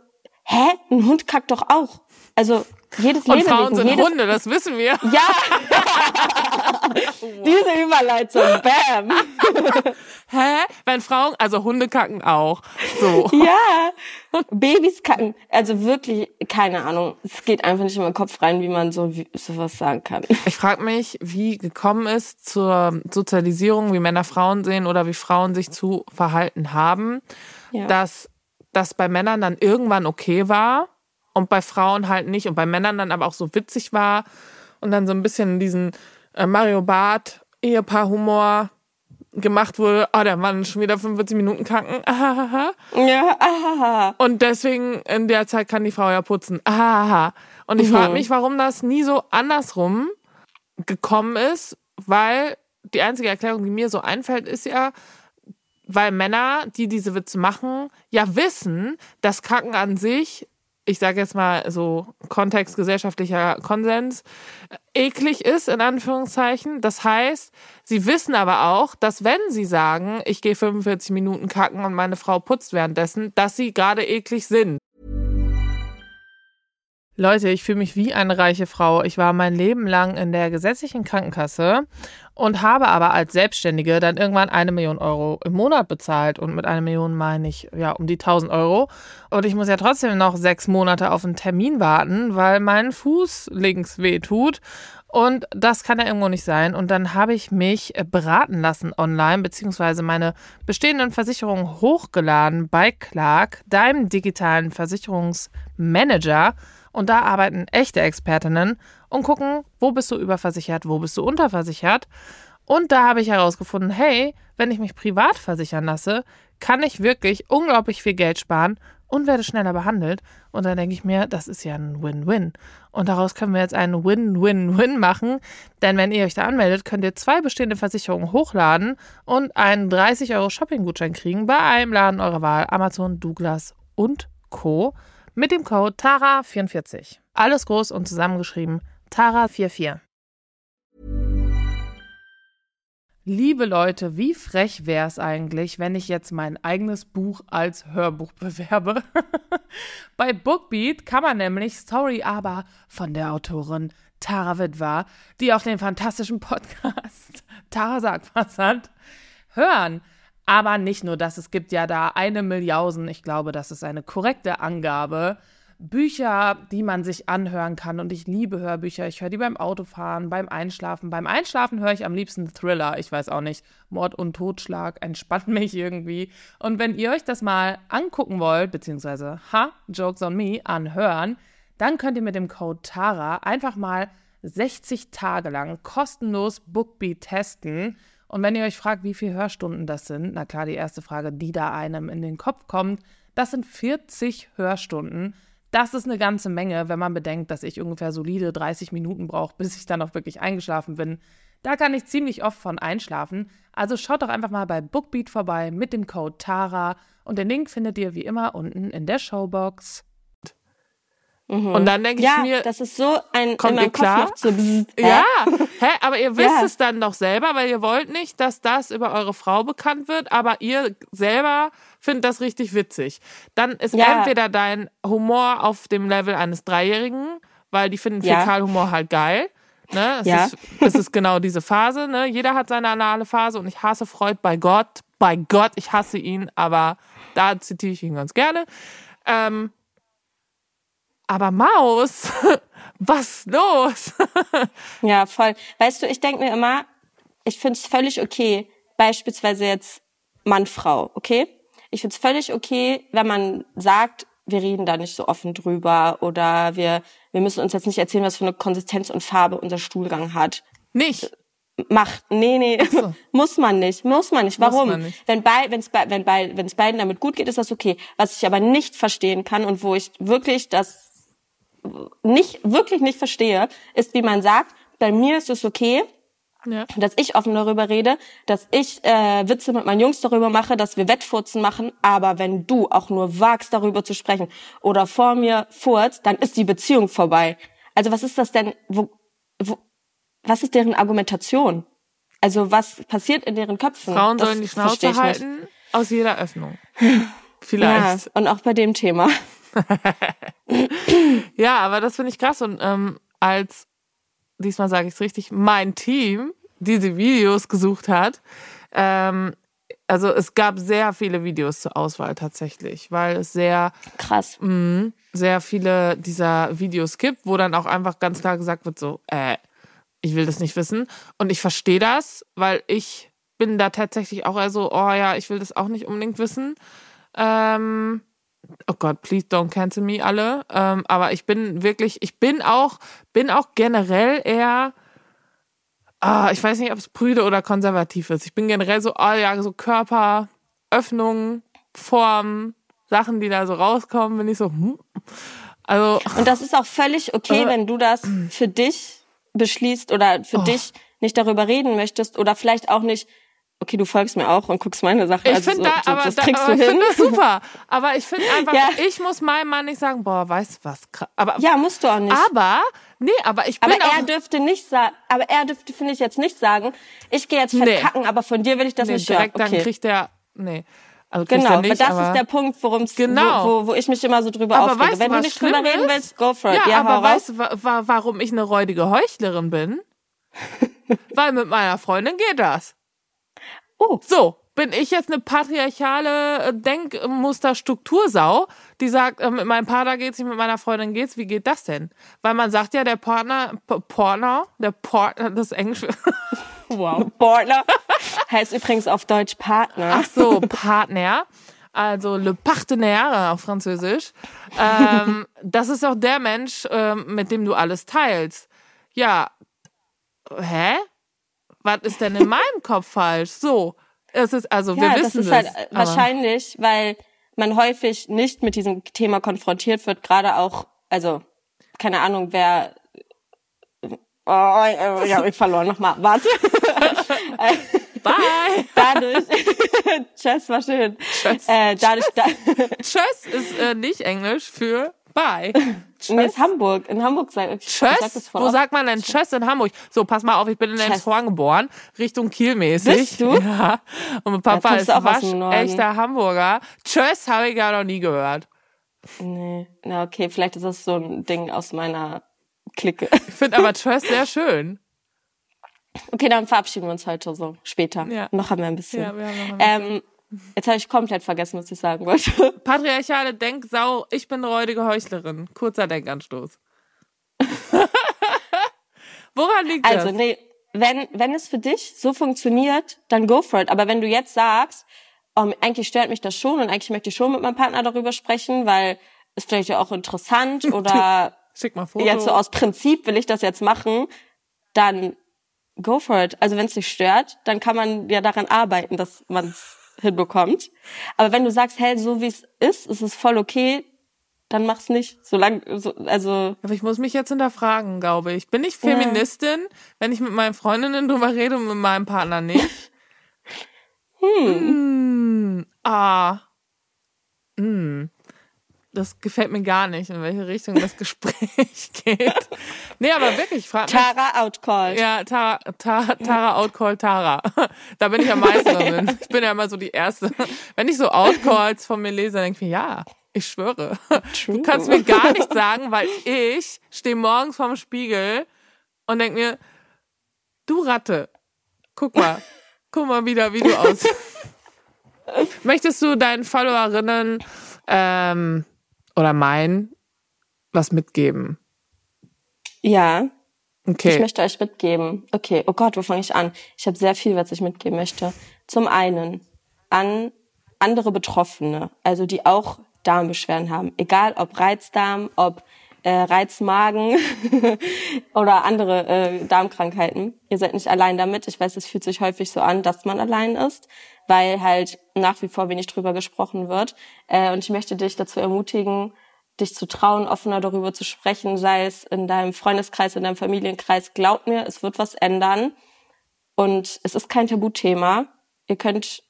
hä? Ein Hund kackt doch auch. Also jedes Und Lebewesen, Frauen sind jedes, Hunde, das wissen wir. ja! Diese Überleitung, bam! Hä? Wenn Frauen, also Hunde kacken auch. So. Ja! Babys kacken. Also wirklich, keine Ahnung. Es geht einfach nicht in meinen Kopf rein, wie man so wie, sowas sagen kann. Ich frage mich, wie gekommen ist zur Sozialisierung, wie Männer Frauen sehen oder wie Frauen sich zu verhalten haben, Ja. dass das bei Männern dann irgendwann okay war und bei Frauen halt nicht und bei Männern dann aber auch so witzig war und dann so ein bisschen diesen äh, Mario Barth Ehepaar-Humor gemacht wurde. Oh, der Mann schon wieder 45 Minuten kacken. Ahaha. Ja, ahaha. Und deswegen in der Zeit kann die Frau ja putzen. Ahaha. Und ich frage mich, warum das nie so andersrum gekommen ist, weil die einzige Erklärung, die mir so einfällt, ist ja, weil Männer, die diese Witze machen, ja wissen, dass Kacken an sich, ich sage jetzt mal so Kontext gesellschaftlicher Konsens, eklig ist, in Anführungszeichen. Das heißt, sie wissen aber auch, dass wenn sie sagen, ich gehe 45 Minuten kacken und meine Frau putzt währenddessen, dass sie gerade eklig sind. Leute, ich fühle mich wie eine reiche Frau. Ich war mein Leben lang in der gesetzlichen Krankenkasse und habe aber als Selbstständige dann irgendwann eine Million Euro im Monat bezahlt. Und mit einer Million meine ich ja um die 1000 Euro. Und ich muss ja trotzdem noch sechs Monate auf einen Termin warten, weil mein Fuß links weh tut. Und das kann ja irgendwo nicht sein. Und dann habe ich mich beraten lassen online, beziehungsweise meine bestehenden Versicherungen hochgeladen bei Clark, deinem digitalen Versicherungsmanager. Und da arbeiten echte Expertinnen und gucken, wo bist du überversichert, wo bist du unterversichert. Und da habe ich herausgefunden, hey, wenn ich mich privat versichern lasse, kann ich wirklich unglaublich viel Geld sparen und werde schneller behandelt. Und dann denke ich mir, das ist ja ein Win-Win. Und daraus können wir jetzt einen Win-Win-Win machen. Denn wenn ihr euch da anmeldet, könnt ihr zwei bestehende Versicherungen hochladen und einen 30 Euro Shopping-Gutschein kriegen bei einem Laden eurer Wahl, Amazon, Douglas und Co. mit dem Code TARA44. Alles groß und zusammengeschrieben TARA44. Liebe Leute, wie frech wäre es eigentlich, wenn ich jetzt mein eigenes Buch als Hörbuch bewerbe? Bei Bookbeat kann man nämlich Story aber von der Autorin Tara Witwer, die auch den fantastischen Podcast Tara sagt was hat, hören. Aber nicht nur das, es gibt ja da eine Milliausen, ich glaube, das ist eine korrekte Angabe, Bücher, die man sich anhören kann. Und ich liebe Hörbücher. Ich höre die beim Autofahren, beim Einschlafen. Beim Einschlafen höre ich am liebsten Thriller. Ich weiß auch nicht. Mord und Totschlag entspannt mich irgendwie. Und wenn ihr euch das mal angucken wollt, beziehungsweise, ha, Jokes on Me, anhören, dann könnt ihr mit dem Code TARA einfach mal 60 Tage lang kostenlos Bookbeat testen. Und wenn ihr euch fragt, wie viele Hörstunden das sind, na klar, die erste Frage, die da einem in den Kopf kommt, das sind 40 Hörstunden. Das ist eine ganze Menge, wenn man bedenkt, dass ich ungefähr solide 30 Minuten brauche, bis ich dann auch wirklich eingeschlafen bin. Da kann ich ziemlich oft von einschlafen. Also schaut doch einfach mal bei Bookbeat vorbei mit dem Code TARA und den Link findet ihr wie immer unten in der Showbox. Mhm. Und dann denke ja, ich mir, das ist so ein kommt ihr klar? so bzzzt, hä? Ja, hä, aber ihr wisst Ja. es dann doch selber, weil ihr wollt nicht, dass das über eure Frau bekannt wird, aber ihr selber findet das richtig witzig. Dann ist Ja. entweder dein Humor auf dem Level eines Dreijährigen, weil die finden Ja. Fäkalhumor halt geil. Ne? Es, Ja. ist, es ist genau diese Phase. Ne? Jeder hat seine anale Phase und ich hasse Freud bei Gott. Bei Gott, ich hasse ihn, aber da zitiere ich ihn ganz gerne. Ähm, aber Maus, was los? Ja, voll. Weißt du, ich denke mir immer, ich finde es völlig okay, beispielsweise jetzt Mann, Frau, okay? Ich finde es völlig okay, wenn man sagt, wir reden da nicht so offen drüber oder wir, wir müssen uns jetzt nicht erzählen, was für eine Konsistenz und Farbe unser Stuhlgang hat. Nicht. Macht, nee, nee, so. muss man nicht, muss man nicht. Warum? man nicht. Wenn bei, wenn's bei, wenn bei, wenn es beiden damit gut geht, ist das okay. Was ich aber nicht verstehen kann und wo ich wirklich das nicht, wirklich nicht verstehe, ist, wie man sagt, bei mir ist es okay, Ja. dass ich offen darüber rede, dass ich äh, Witze mit meinen Jungs darüber mache, dass wir Wettfurzen machen, aber wenn du auch nur wagst, darüber zu sprechen oder vor mir furzt, dann ist die Beziehung vorbei. Also was ist das denn, wo, wo, was ist deren Argumentation? Also was passiert in deren Köpfen? Frauen Das sollen die Schnauze ich nicht. halten aus jeder Öffnung. Ja, Vielleicht. und auch bei dem Thema. Ja, aber das finde ich krass. Und ähm, als, diesmal sage ich es richtig, mein Team diese Videos gesucht hat, ähm, also es gab sehr viele Videos zur Auswahl tatsächlich, weil es sehr, Krass. mh, sehr viele dieser Videos gibt, wo dann auch einfach ganz klar gesagt wird, so, äh, ich will das nicht wissen. Und ich verstehe das, weil ich bin da tatsächlich auch eher so, oh ja, ich will das auch nicht unbedingt wissen. Ähm, oh Gott, please don't cancel me alle. Ähm, aber ich bin wirklich, ich bin auch, bin auch generell eher, ah, ich weiß nicht, ob es prüde oder konservativ ist. Ich bin generell so, oh ja, so Körper, Öffnungen, Formen, Sachen, die da so rauskommen, bin ich so, hm. Also, Und das ist auch völlig okay, Äh. wenn du das für dich beschließt oder für Oh. dich nicht darüber reden möchtest oder vielleicht auch nicht, okay, du folgst mir auch und guckst meine Sachen. Ich also finde so, da, so, aber, das da, kriegst aber du ich hin. finde das super. Aber ich finde einfach, Ja. ich muss meinem Mann nicht sagen, boah, weißt du was, krass. aber, Ja, musst du auch nicht. aber, nee, aber ich bin aber auch, er dürfte nicht sagen, aber er dürfte, finde ich, jetzt nicht sagen, ich gehe jetzt Nee. verkacken, aber von dir will ich das nee, nicht direkt hören. dann Okay. kriegt er, nee. Also Genau, nicht, weil das aber, ist der Punkt, worum es, Genau. wo, wo, wo ich mich immer so drüber aber aufrege. weißt Wenn du, nicht drüber reden ist? willst, go for it. Ja, Ja, aber weißt du, wa wa warum ich eine räudige Heuchlerin bin? Weil mit meiner Freundin geht das. Oh. So, bin ich jetzt eine patriarchale äh, Denkmuster-Struktursau, die sagt, äh, mit meinem Partner geht's nicht, mit meiner Freundin geht's. Wie geht das denn? Weil man sagt ja, der Partner, P Partner, der Partner, das Englisch. Wow. Partner. heißt übrigens auf Deutsch Partner. Ach so, Partner. Also le partenaire auf Französisch. Ähm, das ist auch der Mensch, ähm, mit dem du alles teilst. Ja, hä? Was ist denn in meinem Kopf falsch? So, es ist also wir ja, das wissen ist es. halt äh, aber- wahrscheinlich, weil man häufig nicht mit diesem Thema konfrontiert wird, gerade auch, also, keine Ahnung, wer Oh, äh, ja, ich verloren nochmal. Warte. Bye. dadurch. Tschüss, war schön. Tschüss. Äh, dadurch, da, Tschüss ist äh, nicht Englisch für Bye. nee, ist Hamburg. In Hamburg sag ich. ich sag das Tschüss? voll Wo sagt man denn Tschüss in Hamburg? So, pass mal auf, ich bin in Tschüss. Elmshorn geboren, Richtung Kiel mäßig. Bist du? Ja. Und mein Papa kommst ist du auch aus dem Norden. echter Hamburger. Tschüss habe ich ja noch nie gehört. Nee, na okay, vielleicht ist das so ein Ding aus meiner Clique. Ich finde aber Tschüss sehr schön. Okay, dann verabschieden wir uns heute so später. Ja. Noch haben wir ein bisschen. Ja, wir haben noch ein ähm, Jetzt habe ich komplett vergessen, was ich sagen wollte. Patriarchale Denksau, ich bin räudige Heuchlerin. Kurzer Denkanstoß. Woran liegt Also, das? nee, wenn, wenn es für dich so funktioniert, dann go for it. Aber wenn du jetzt sagst, oh, eigentlich stört mich das schon und eigentlich möchte ich schon mit meinem Partner darüber sprechen, weil es vielleicht ja auch interessant oder Schick mal Foto. jetzt so aus Prinzip will ich das jetzt machen, dann go for it. Also wenn es dich stört, dann kann man ja daran arbeiten, dass man es hinbekommt. Aber wenn du sagst, hey, so wie es ist, ist es voll okay, dann mach's nicht. Solange, so, also Aber ich muss mich jetzt hinterfragen, glaube ich. Bin ich Feministin, wenn ich mit meinen Freundinnen drüber rede und mit meinem Partner nicht? Hm. Ah. Hm. Das gefällt mir gar nicht, in welche Richtung das Gespräch geht. Nee, aber wirklich, ich frage mich. Tara outcalled. Ja, Tara, Tara, Tara outcall Tara. Da bin ich am meisten drin. Ich bin ja immer so die Erste. Wenn ich so Outcalls von mir lese, dann denke ich mir, ja, ich schwöre. Du kannst mir gar nichts sagen, weil ich stehe morgens vorm Spiegel und denke mir, du Ratte, guck mal, guck mal wieder, wie du aussiehst. Möchtest du deinen Followerinnen ähm, oder meinen was mitgeben? Ja, ich Okay. möchte euch mitgeben. Okay, oh Gott, wo fange ich an? Ich habe sehr viel, was ich mitgeben möchte. Zum einen an andere Betroffene, also die auch Darmbeschwerden haben, egal ob Reizdarm, ob äh, Reizmagen oder andere äh, Darmkrankheiten. Ihr seid nicht allein damit. Ich weiß, es fühlt sich häufig so an, dass man allein ist, weil halt nach wie vor wenig drüber gesprochen wird. Äh, und ich möchte dich dazu ermutigen, dich zu trauen, offener darüber zu sprechen, sei es in deinem Freundeskreis, in deinem Familienkreis. Glaub mir, es wird was ändern. Und es ist kein Tabuthema. Ihr könnt,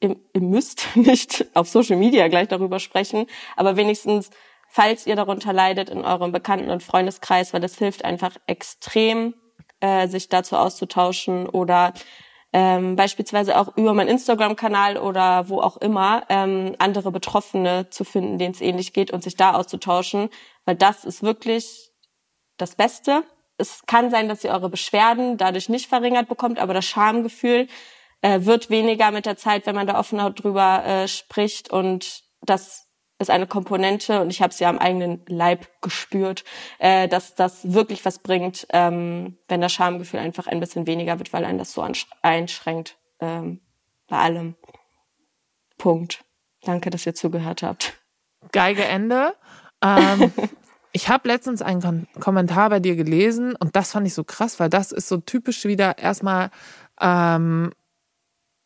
ihr, ihr müsst nicht auf Social Media gleich darüber sprechen, aber wenigstens, falls ihr darunter leidet, in eurem Bekannten- und Freundeskreis, weil das hilft einfach extrem, äh, sich dazu auszutauschen oder ähm, beispielsweise auch über meinen Instagram-Kanal oder wo auch immer ähm, andere Betroffene zu finden, denen es ähnlich geht und sich da auszutauschen, weil das ist wirklich das Beste. Es kann sein, dass ihr eure Beschwerden dadurch nicht verringert bekommt, aber das Schamgefühl äh, wird weniger mit der Zeit, wenn man da offener drüber äh, spricht und das ist eine Komponente und ich habe es ja am eigenen Leib gespürt, äh, dass das wirklich was bringt, ähm, wenn das Schamgefühl einfach ein bisschen weniger wird, weil einen das so einschränkt ähm, bei allem. Punkt. Danke, dass ihr zugehört habt. Geige Ende. Ähm, ich habe letztens einen Kon Kommentar bei dir gelesen und das fand ich so krass, weil das ist so typisch wieder erstmal ähm,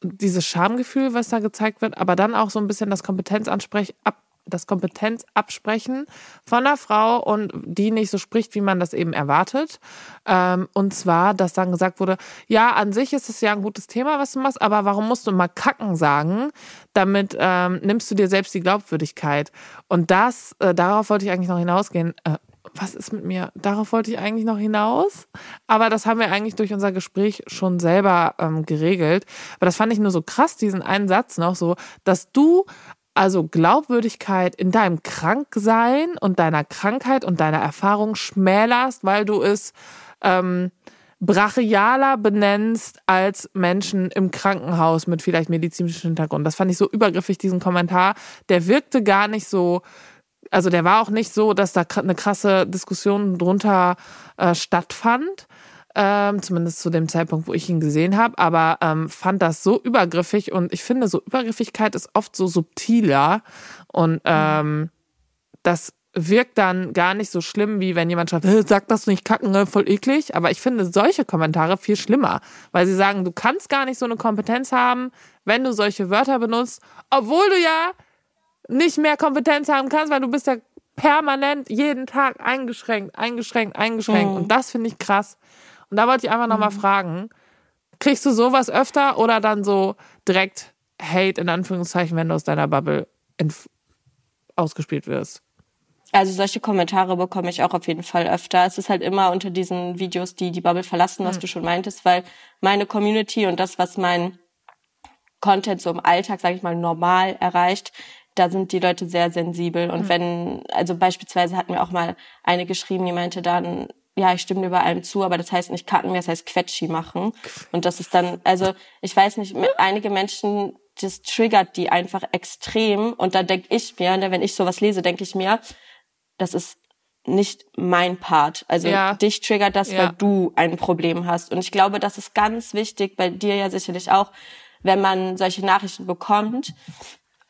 dieses Schamgefühl, was da gezeigt wird, aber dann auch so ein bisschen das Kompetenzansprech ab das Kompetenzabsprechen von einer Frau und die nicht so spricht, wie man das eben erwartet. Ähm, und zwar, dass dann gesagt wurde, ja, an sich ist es ja ein gutes Thema, was du machst, aber warum musst du mal kacken sagen? Damit ähm, nimmst du dir selbst die Glaubwürdigkeit. Und das, äh, darauf wollte ich eigentlich noch hinausgehen. Äh, was ist mit mir? Darauf wollte ich eigentlich noch hinaus. Aber das haben wir eigentlich durch unser Gespräch schon selber ähm, geregelt. Aber das fand ich nur so krass, diesen einen Satz noch so, dass du also Glaubwürdigkeit in deinem Kranksein und deiner Krankheit und deiner Erfahrung schmälerst, weil du es ähm, brachialer benennst als Menschen im Krankenhaus mit vielleicht medizinischem Hintergrund. Das fand ich so übergriffig, diesen Kommentar. Der wirkte gar nicht so, also der war auch nicht so, dass da eine krasse Diskussion drunter äh, stattfand. Ähm, zumindest zu dem Zeitpunkt, wo ich ihn gesehen habe, aber ähm, fand das so übergriffig und ich finde, so Übergriffigkeit ist oft so subtiler und ähm, das wirkt dann gar nicht so schlimm, wie wenn jemand schreibt, "Äh, sag das nicht kacken, ne, voll eklig. Aber ich finde solche Kommentare viel schlimmer, weil sie sagen, du kannst gar nicht so eine Kompetenz haben, wenn du solche Wörter benutzt, obwohl du ja nicht mehr Kompetenz haben kannst, weil du bist ja permanent jeden Tag eingeschränkt, eingeschränkt, eingeschränkt. Mhm. Und das finde ich krass. Und da wollte ich einfach nochmal fragen, kriegst du sowas öfter oder dann so direkt Hate in Anführungszeichen, wenn du aus deiner Bubble ausgespielt wirst? Also solche Kommentare bekomme ich auch auf jeden Fall öfter. Es ist halt immer unter diesen Videos, die die Bubble verlassen, was du schon meintest, weil meine Community und das, was mein Content so im Alltag, sage ich mal, normal erreicht, da sind die Leute sehr sensibel. Und wenn, also beispielsweise hat mir auch mal eine geschrieben, die meinte dann, ja, ich stimme dir bei allem zu, aber das heißt nicht kacken, das heißt Quetschi machen. Und das ist dann, also ich weiß nicht, einige Menschen das triggert die einfach extrem. Und da denke ich mir, ne, wenn ich sowas lese, denke ich mir, das ist nicht mein Part. Also Ja. dich triggert das, Ja. weil du ein Problem hast. Und ich glaube, das ist ganz wichtig, bei dir ja sicherlich auch, wenn man solche Nachrichten bekommt.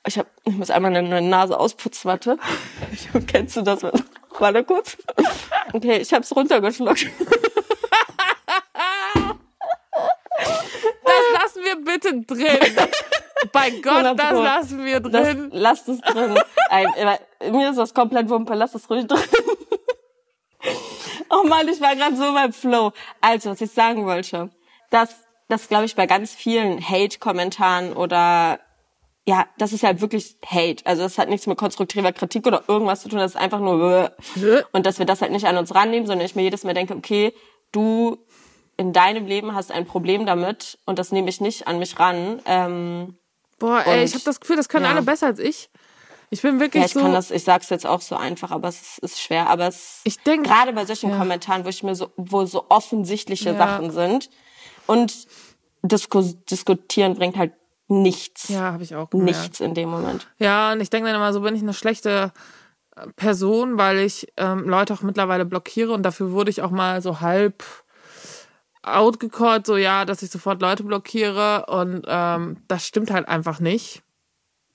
Ich, hab, ich muss einmal eine Nase ausputzen, warte. Kennst du das? Warte kurz. Okay, ich hab's runtergeschluckt. Das lassen wir bitte drin. Bei Gott, 100 das lassen wir Das, drin. lass es drin. Ey, ey, mir ist das komplett Wumpe, lass es ruhig drin. Oh Mann, ich war gerade so beim Flow. Also, was ich sagen wollte, dass das glaube ich bei ganz vielen Hate-Kommentaren oder ja, das ist ja wirklich Hate. Also das hat nichts mit konstruktiver Kritik oder irgendwas zu tun. Das ist einfach nur und dass wir das halt nicht an uns rannehmen, sondern ich mir jedes Mal denke, okay, du in deinem Leben hast ein Problem damit und das nehme ich nicht an mich ran. Ähm, Boah, ey, Und- ich habe das Gefühl, das können ja. alle besser als ich. Ich bin wirklich Ja, ich so. kann das, ich sag's jetzt auch so einfach, aber es ist, schwer. Aber es Ich denk- gerade bei solchen ja. Kommentaren, wo ich mir so, wo so offensichtliche Ja. Sachen sind und Diskus, diskutieren bringt halt nichts. ja, habe ich auch gemerkt. Nichts in dem Moment. Ja, und ich denke dann immer, so bin ich eine schlechte äh, Person, weil ich ähm, Leute auch mittlerweile blockiere und dafür wurde ich auch mal so halb outgecallt, so ja, dass ich sofort Leute blockiere und ähm, das stimmt halt einfach nicht.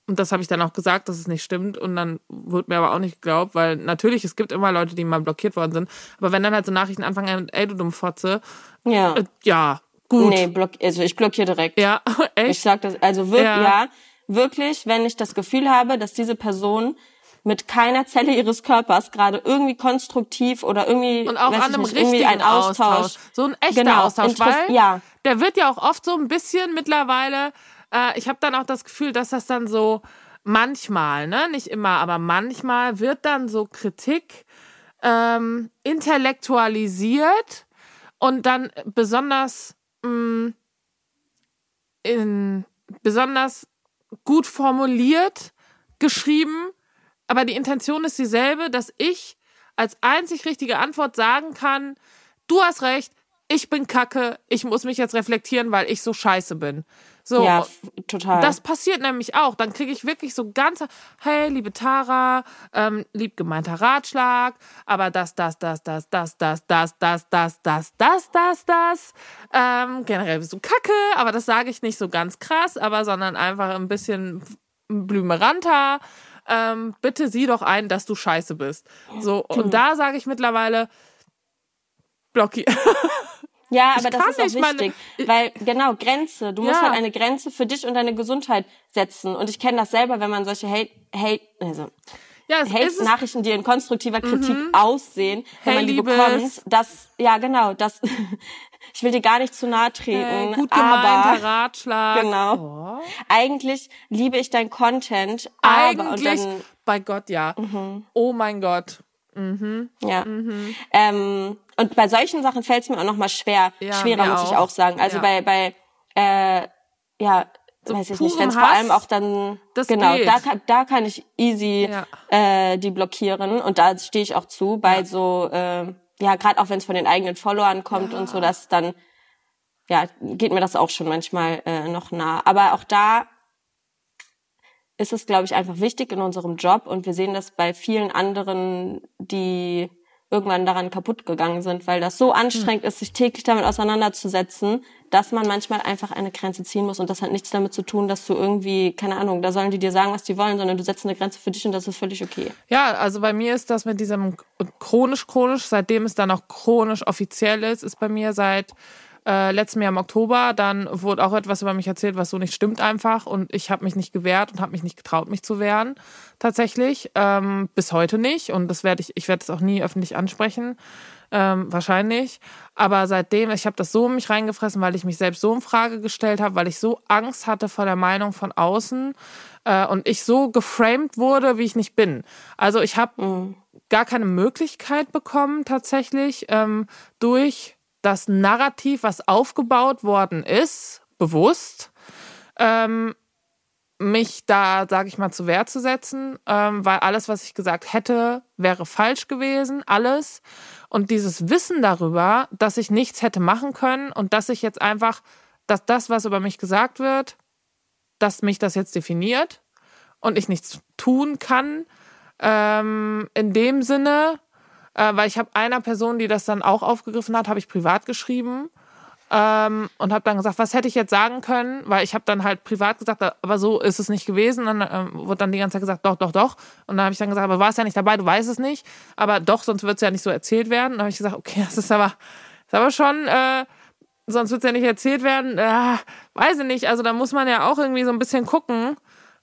Und das habe ich dann auch gesagt, dass es nicht stimmt. Und dann wurde mir aber auch nicht geglaubt, weil natürlich, es gibt immer Leute, die mal blockiert worden sind. Aber wenn dann halt so Nachrichten anfangen, ey, du Dummfotze, Ja. äh, ja, gut. Nee, block, also ich blockiere direkt. Ja, Ich echt. sag das, also wirklich, Ja. ja. wirklich, wenn ich das Gefühl habe, dass diese Person mit keiner Zelle ihres Körpers gerade irgendwie konstruktiv oder irgendwie Und auch an ich einem nicht, richtigen ein Austausch. So ein echter Genau, Austausch, interess- weil ja. der wird ja auch oft so ein bisschen mittlerweile, äh, ich habe dann auch das Gefühl, dass das dann so manchmal, ne, nicht immer, aber manchmal wird dann so Kritik ähm, intellektualisiert und dann besonders mh, in besonders gut formuliert geschrieben, aber die Intention ist dieselbe, dass ich als einzig richtige Antwort sagen kann, du hast recht, ich bin kacke, ich muss mich jetzt reflektieren, weil ich so scheiße bin. So, Ja, total. das passiert nämlich auch. Dann kriege ich wirklich so ganz, hey, liebe Tara, ähm, lieb gemeinter Ratschlag, aber das, das, das, das, das, das, das, das, das, das, das, das, das. Ähm, generell bist du kacke, aber das sage ich nicht so ganz krass, aber sondern einfach ein bisschen blümeranter. Ähm, bitte sieh doch ein, dass du scheiße bist. So, und da sage ich mittlerweile, blockier. Ja, aber das ist auch nicht, meine- wichtig, weil genau Grenze. Du musst Ja. halt eine Grenze für dich und deine Gesundheit setzen. Und ich kenne das selber, wenn man solche Hate, Hate, also Ja. Mhm. Hate-Nachrichten, die in konstruktiver Kritik aussehen, wenn Hey, man die Liebes. bekommt, das, ja genau, das, ich will dir gar nicht zu nahe treten, Hey, gut aber Ratschlag. genau, eigentlich liebe ich dein Content, aber und Eigentlich, dann, bei Gott, ja. Oh mein Gott. Ja. Ähm, und bei solchen Sachen fällt es mir auch noch mal schwer, Ja, schwerer muss ich auch. auch sagen. Also Ja. bei bei äh, ja, weiß ich nicht, wenn es vor allem auch dann das genau, geht. da kann da kann ich easy Ja. äh, die blockieren und da stehe ich auch zu bei so äh, ja, gerade auch wenn es von den eigenen Followern kommt und so, dass dann ja, geht mir das auch schon manchmal äh, noch nah, aber auch da ist es, glaube ich, einfach wichtig in unserem Job und wir sehen das bei vielen anderen, die irgendwann daran kaputt gegangen sind, weil das so anstrengend ist, sich täglich damit auseinanderzusetzen, dass man manchmal einfach eine Grenze ziehen muss und das hat nichts damit zu tun, dass du irgendwie, keine Ahnung, da sollen die dir sagen, was die wollen, sondern du setzt eine Grenze für dich und das ist völlig okay. Ja, also bei mir ist das mit diesem chronisch-chronisch, seitdem es dann auch chronisch offiziell ist, ist bei mir seit äh, letztem Jahr im Oktober, dann wurde auch etwas über mich erzählt, was so nicht stimmt einfach. Und ich habe mich nicht gewehrt und habe mich nicht getraut, mich zu wehren, tatsächlich, ähm, bis heute nicht. Und das werde ich, ich werde es auch nie öffentlich ansprechen, ähm, wahrscheinlich, aber seitdem, ich habe das so in mich reingefressen, weil ich mich selbst so in Frage gestellt habe, weil ich so Angst hatte vor der Meinung von außen äh, und ich so geframed wurde, wie ich nicht bin. Also ich habe gar keine Möglichkeit bekommen, tatsächlich ähm, durch das Narrativ, was aufgebaut worden ist, bewusst, ähm, mich da, sage ich mal, zu Wehr zu setzen, ähm, weil alles, was ich gesagt hätte, wäre falsch gewesen, alles. Und dieses Wissen darüber, dass ich nichts hätte machen können und dass ich jetzt einfach, dass das, was über mich gesagt wird, dass mich das jetzt definiert und ich nichts tun kann. Ähm, in dem Sinne, äh, weil ich habe einer Person, die das dann auch aufgegriffen hat, habe ich privat geschrieben ähm, und habe dann gesagt, was hätte ich jetzt sagen können, weil ich habe dann halt privat gesagt, aber so ist es nicht gewesen. Dann ähm, wurde dann die ganze Zeit gesagt, doch, doch, doch. Und dann habe ich dann gesagt, aber war es ja nicht dabei, du weißt es nicht. Aber doch, sonst wird es ja nicht so erzählt werden. dann habe ich gesagt, okay, das ist aber, das ist aber schon, äh, sonst wird es ja nicht erzählt werden. Äh, weiß ich nicht. Also da muss man ja auch irgendwie so ein bisschen gucken,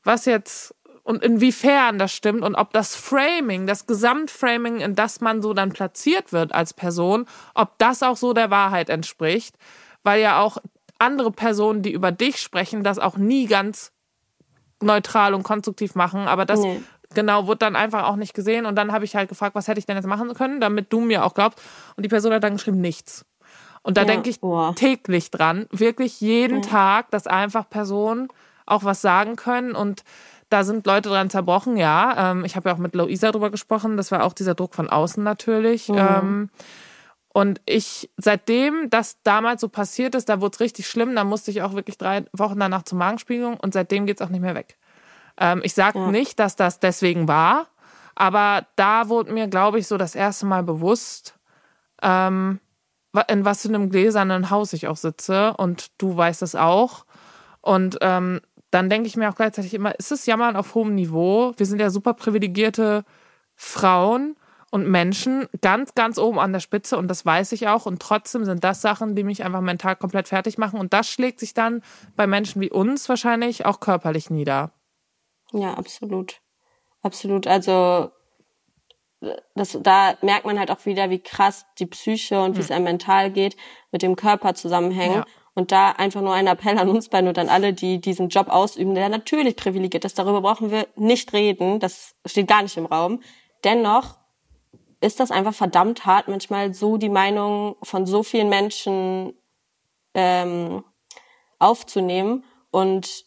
was jetzt und inwiefern das stimmt und ob das Framing, das Gesamtframing, in das man so dann platziert wird als Person, ob das auch so der Wahrheit entspricht, weil ja auch andere Personen, die über dich sprechen, das auch nie ganz neutral und konstruktiv machen, aber das nee. genau wird dann einfach auch nicht gesehen und dann habe ich halt gefragt, was hätte ich denn jetzt machen können, damit du mir auch glaubst und die Person hat dann geschrieben nichts. Und da ja. denke ich oh. täglich dran, wirklich jeden ja. Tag, dass einfach Personen auch was sagen können und da sind Leute dran zerbrochen, ja. Ähm, ich habe ja auch mit Luisa drüber gesprochen. Das war auch dieser Druck von außen natürlich. Mhm. Ähm, und ich, seitdem das damals so passiert ist, da wurde es richtig schlimm. Da musste ich auch wirklich drei Wochen danach zur Magenspiegelung und seitdem geht es auch nicht mehr weg. Ähm, ich sage ja. nicht, dass das deswegen war, aber da wurde mir, glaube ich, so das erste Mal bewusst, ähm, in was für einem gläsernen Haus ich auch sitze. Und du weißt es auch. Und ähm, dann denke ich mir auch gleichzeitig immer, ist es Jammern auf hohem Niveau? Wir sind ja super privilegierte Frauen und Menschen ganz, ganz oben an der Spitze und das weiß ich auch. Und trotzdem sind das Sachen, die mich einfach mental komplett fertig machen. Und das schlägt sich dann bei Menschen wie uns wahrscheinlich auch körperlich nieder. Ja, absolut. Absolut. Also das, da merkt man halt auch wieder, wie krass die Psyche und wie es hm. einem mental geht, mit dem Körper zusammenhängen. Ja. Und da einfach nur ein Appell an uns beide und an alle, die diesen Job ausüben, der natürlich privilegiert ist. Darüber brauchen wir nicht reden. Das steht gar nicht im Raum. Dennoch ist das einfach verdammt hart, manchmal so die Meinung von so vielen Menschen ähm, aufzunehmen und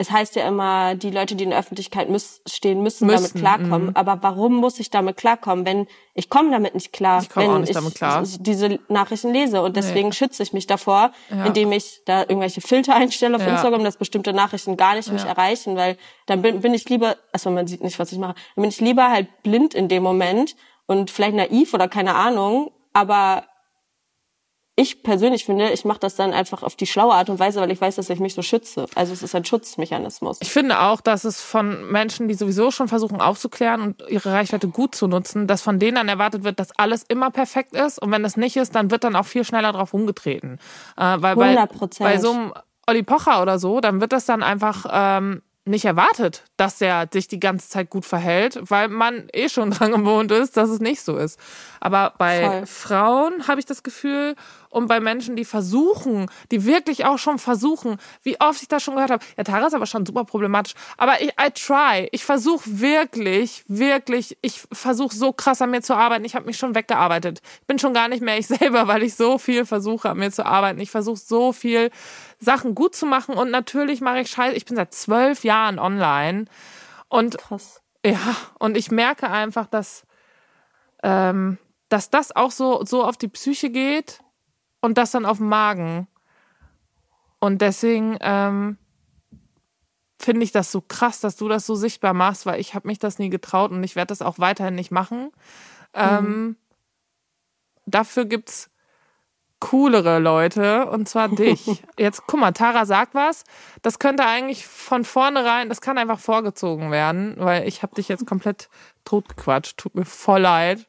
es heißt ja immer, die Leute, die in der Öffentlichkeit müß, stehen, müssen, müssen damit klarkommen. Mhm. Aber warum muss ich damit klarkommen, wenn ich komme damit nicht klar, ich wenn ich klar. diese Nachrichten lese? Und deswegen nee. schütze ich mich davor, ja. indem ich da irgendwelche Filter einstelle auf ja. Instagram, dass bestimmte Nachrichten gar nicht ja. mich erreichen, weil dann bin, bin ich lieber, also man sieht nicht, was ich mache, dann bin ich lieber halt blind in dem Moment und vielleicht naiv oder keine Ahnung, aber ich persönlich finde, ich mache das dann einfach auf die schlaue Art und Weise, weil ich weiß, dass ich mich so schütze. Also es ist ein Schutzmechanismus. Ich finde auch, dass es von Menschen, die sowieso schon versuchen aufzuklären und ihre Reichweite gut zu nutzen, dass von denen dann erwartet wird, dass alles immer perfekt ist. Und wenn das nicht ist, dann wird dann auch viel schneller drauf umgetreten. Äh, weil bei, bei so einem Olli Pocher oder so, dann wird das dann einfach ähm, nicht erwartet, dass der sich die ganze Zeit gut verhält, weil man eh schon dran gewohnt ist, dass es nicht so ist. Aber bei Voll. Frauen habe ich das Gefühl und bei Menschen, die versuchen, die wirklich auch schon versuchen, wie oft ich das schon gehört habe. Ja, Tara ist aber schon super problematisch. Aber ich, I try. Ich versuche wirklich, wirklich, ich versuche so krass an mir zu arbeiten. Ich habe mich schon weggearbeitet. Ich bin schon gar nicht mehr ich selber, weil ich so viel versuche, an mir zu arbeiten. Ich versuche so viel Sachen gut zu machen und natürlich mache ich Scheiße. Ich bin seit zwölf Jahren online und Krass. ja, und ich merke einfach, dass, ähm, dass das auch so, so auf die Psyche geht und das dann auf den Magen. Und deswegen ähm, finde ich das so krass, dass du das so sichtbar machst, weil ich habe mich das nie getraut und ich werde das auch weiterhin nicht machen. Ähm, mhm. Ähm, dafür gibt's coolere Leute und zwar dich. Jetzt guck mal, Tara sagt was. Das könnte eigentlich von vornherein, das kann einfach vorgezogen werden, weil ich habe dich jetzt komplett totgequatscht. Tut mir voll leid.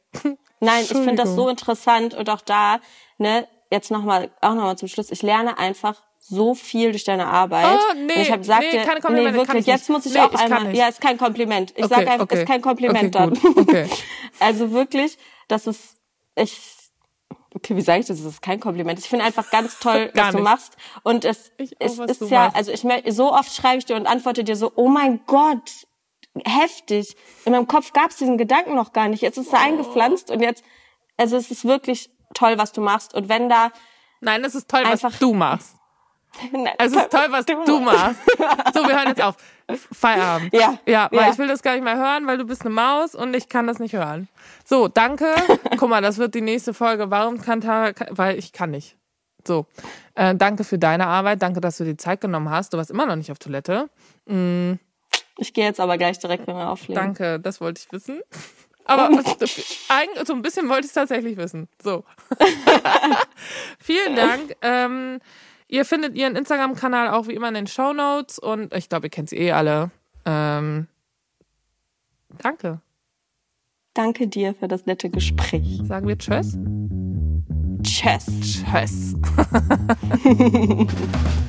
Nein, ich finde das so interessant und auch da, ne, jetzt nochmal, auch nochmal zum Schluss. Ich lerne einfach so viel durch deine Arbeit. Oh, nee, ich habe gesagt, nee, keine Komplimente, nee, wirklich, jetzt muss ich nee, auch ich einmal, ja, ist kein Kompliment. Ich okay, sage einfach, okay. ist kein Kompliment okay, dann. Okay. also wirklich, das ist, ich, okay, wie sage ich das? Das ist kein Kompliment. Ich finde einfach ganz toll, was nicht. du machst. Und es, ich es auch, ist ja, machst. also ich so oft schreibe ich dir und antworte dir so, oh mein Gott, heftig. In meinem Kopf gab es diesen Gedanken noch gar nicht. Jetzt ist er oh. eingepflanzt und jetzt, also es ist wirklich toll, was du machst. Und wenn da. Nein, es ist toll, was du machst. Nein, es ist toll, was du, machst. So, wir hören jetzt auf. Feierabend. Ja. Ja, weil ja. ich will das gar nicht mehr hören, weil du bist eine Maus und ich kann das nicht hören. So, danke. Guck mal, das wird die nächste Folge. Warum kann Tara, weil ich kann nicht. So, äh, danke für deine Arbeit, danke, dass du dir Zeit genommen hast. Du warst immer noch nicht auf Toilette. Mm, Ich gehe jetzt aber gleich direkt, wenn wir auflegen. danke, das wollte ich wissen. Aber eigentlich, so ein bisschen wollte ich es tatsächlich wissen. So. Vielen Dank. Ähm, ihr findet ihren Instagram-Kanal auch wie immer in den Show Notes und ich glaube, ihr kennt sie eh alle. Ähm, danke. Danke dir für das nette Gespräch. Sagen wir Tschüss. Tschüss. Tschüss.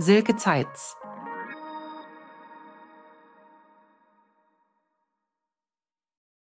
Silke Zeitz.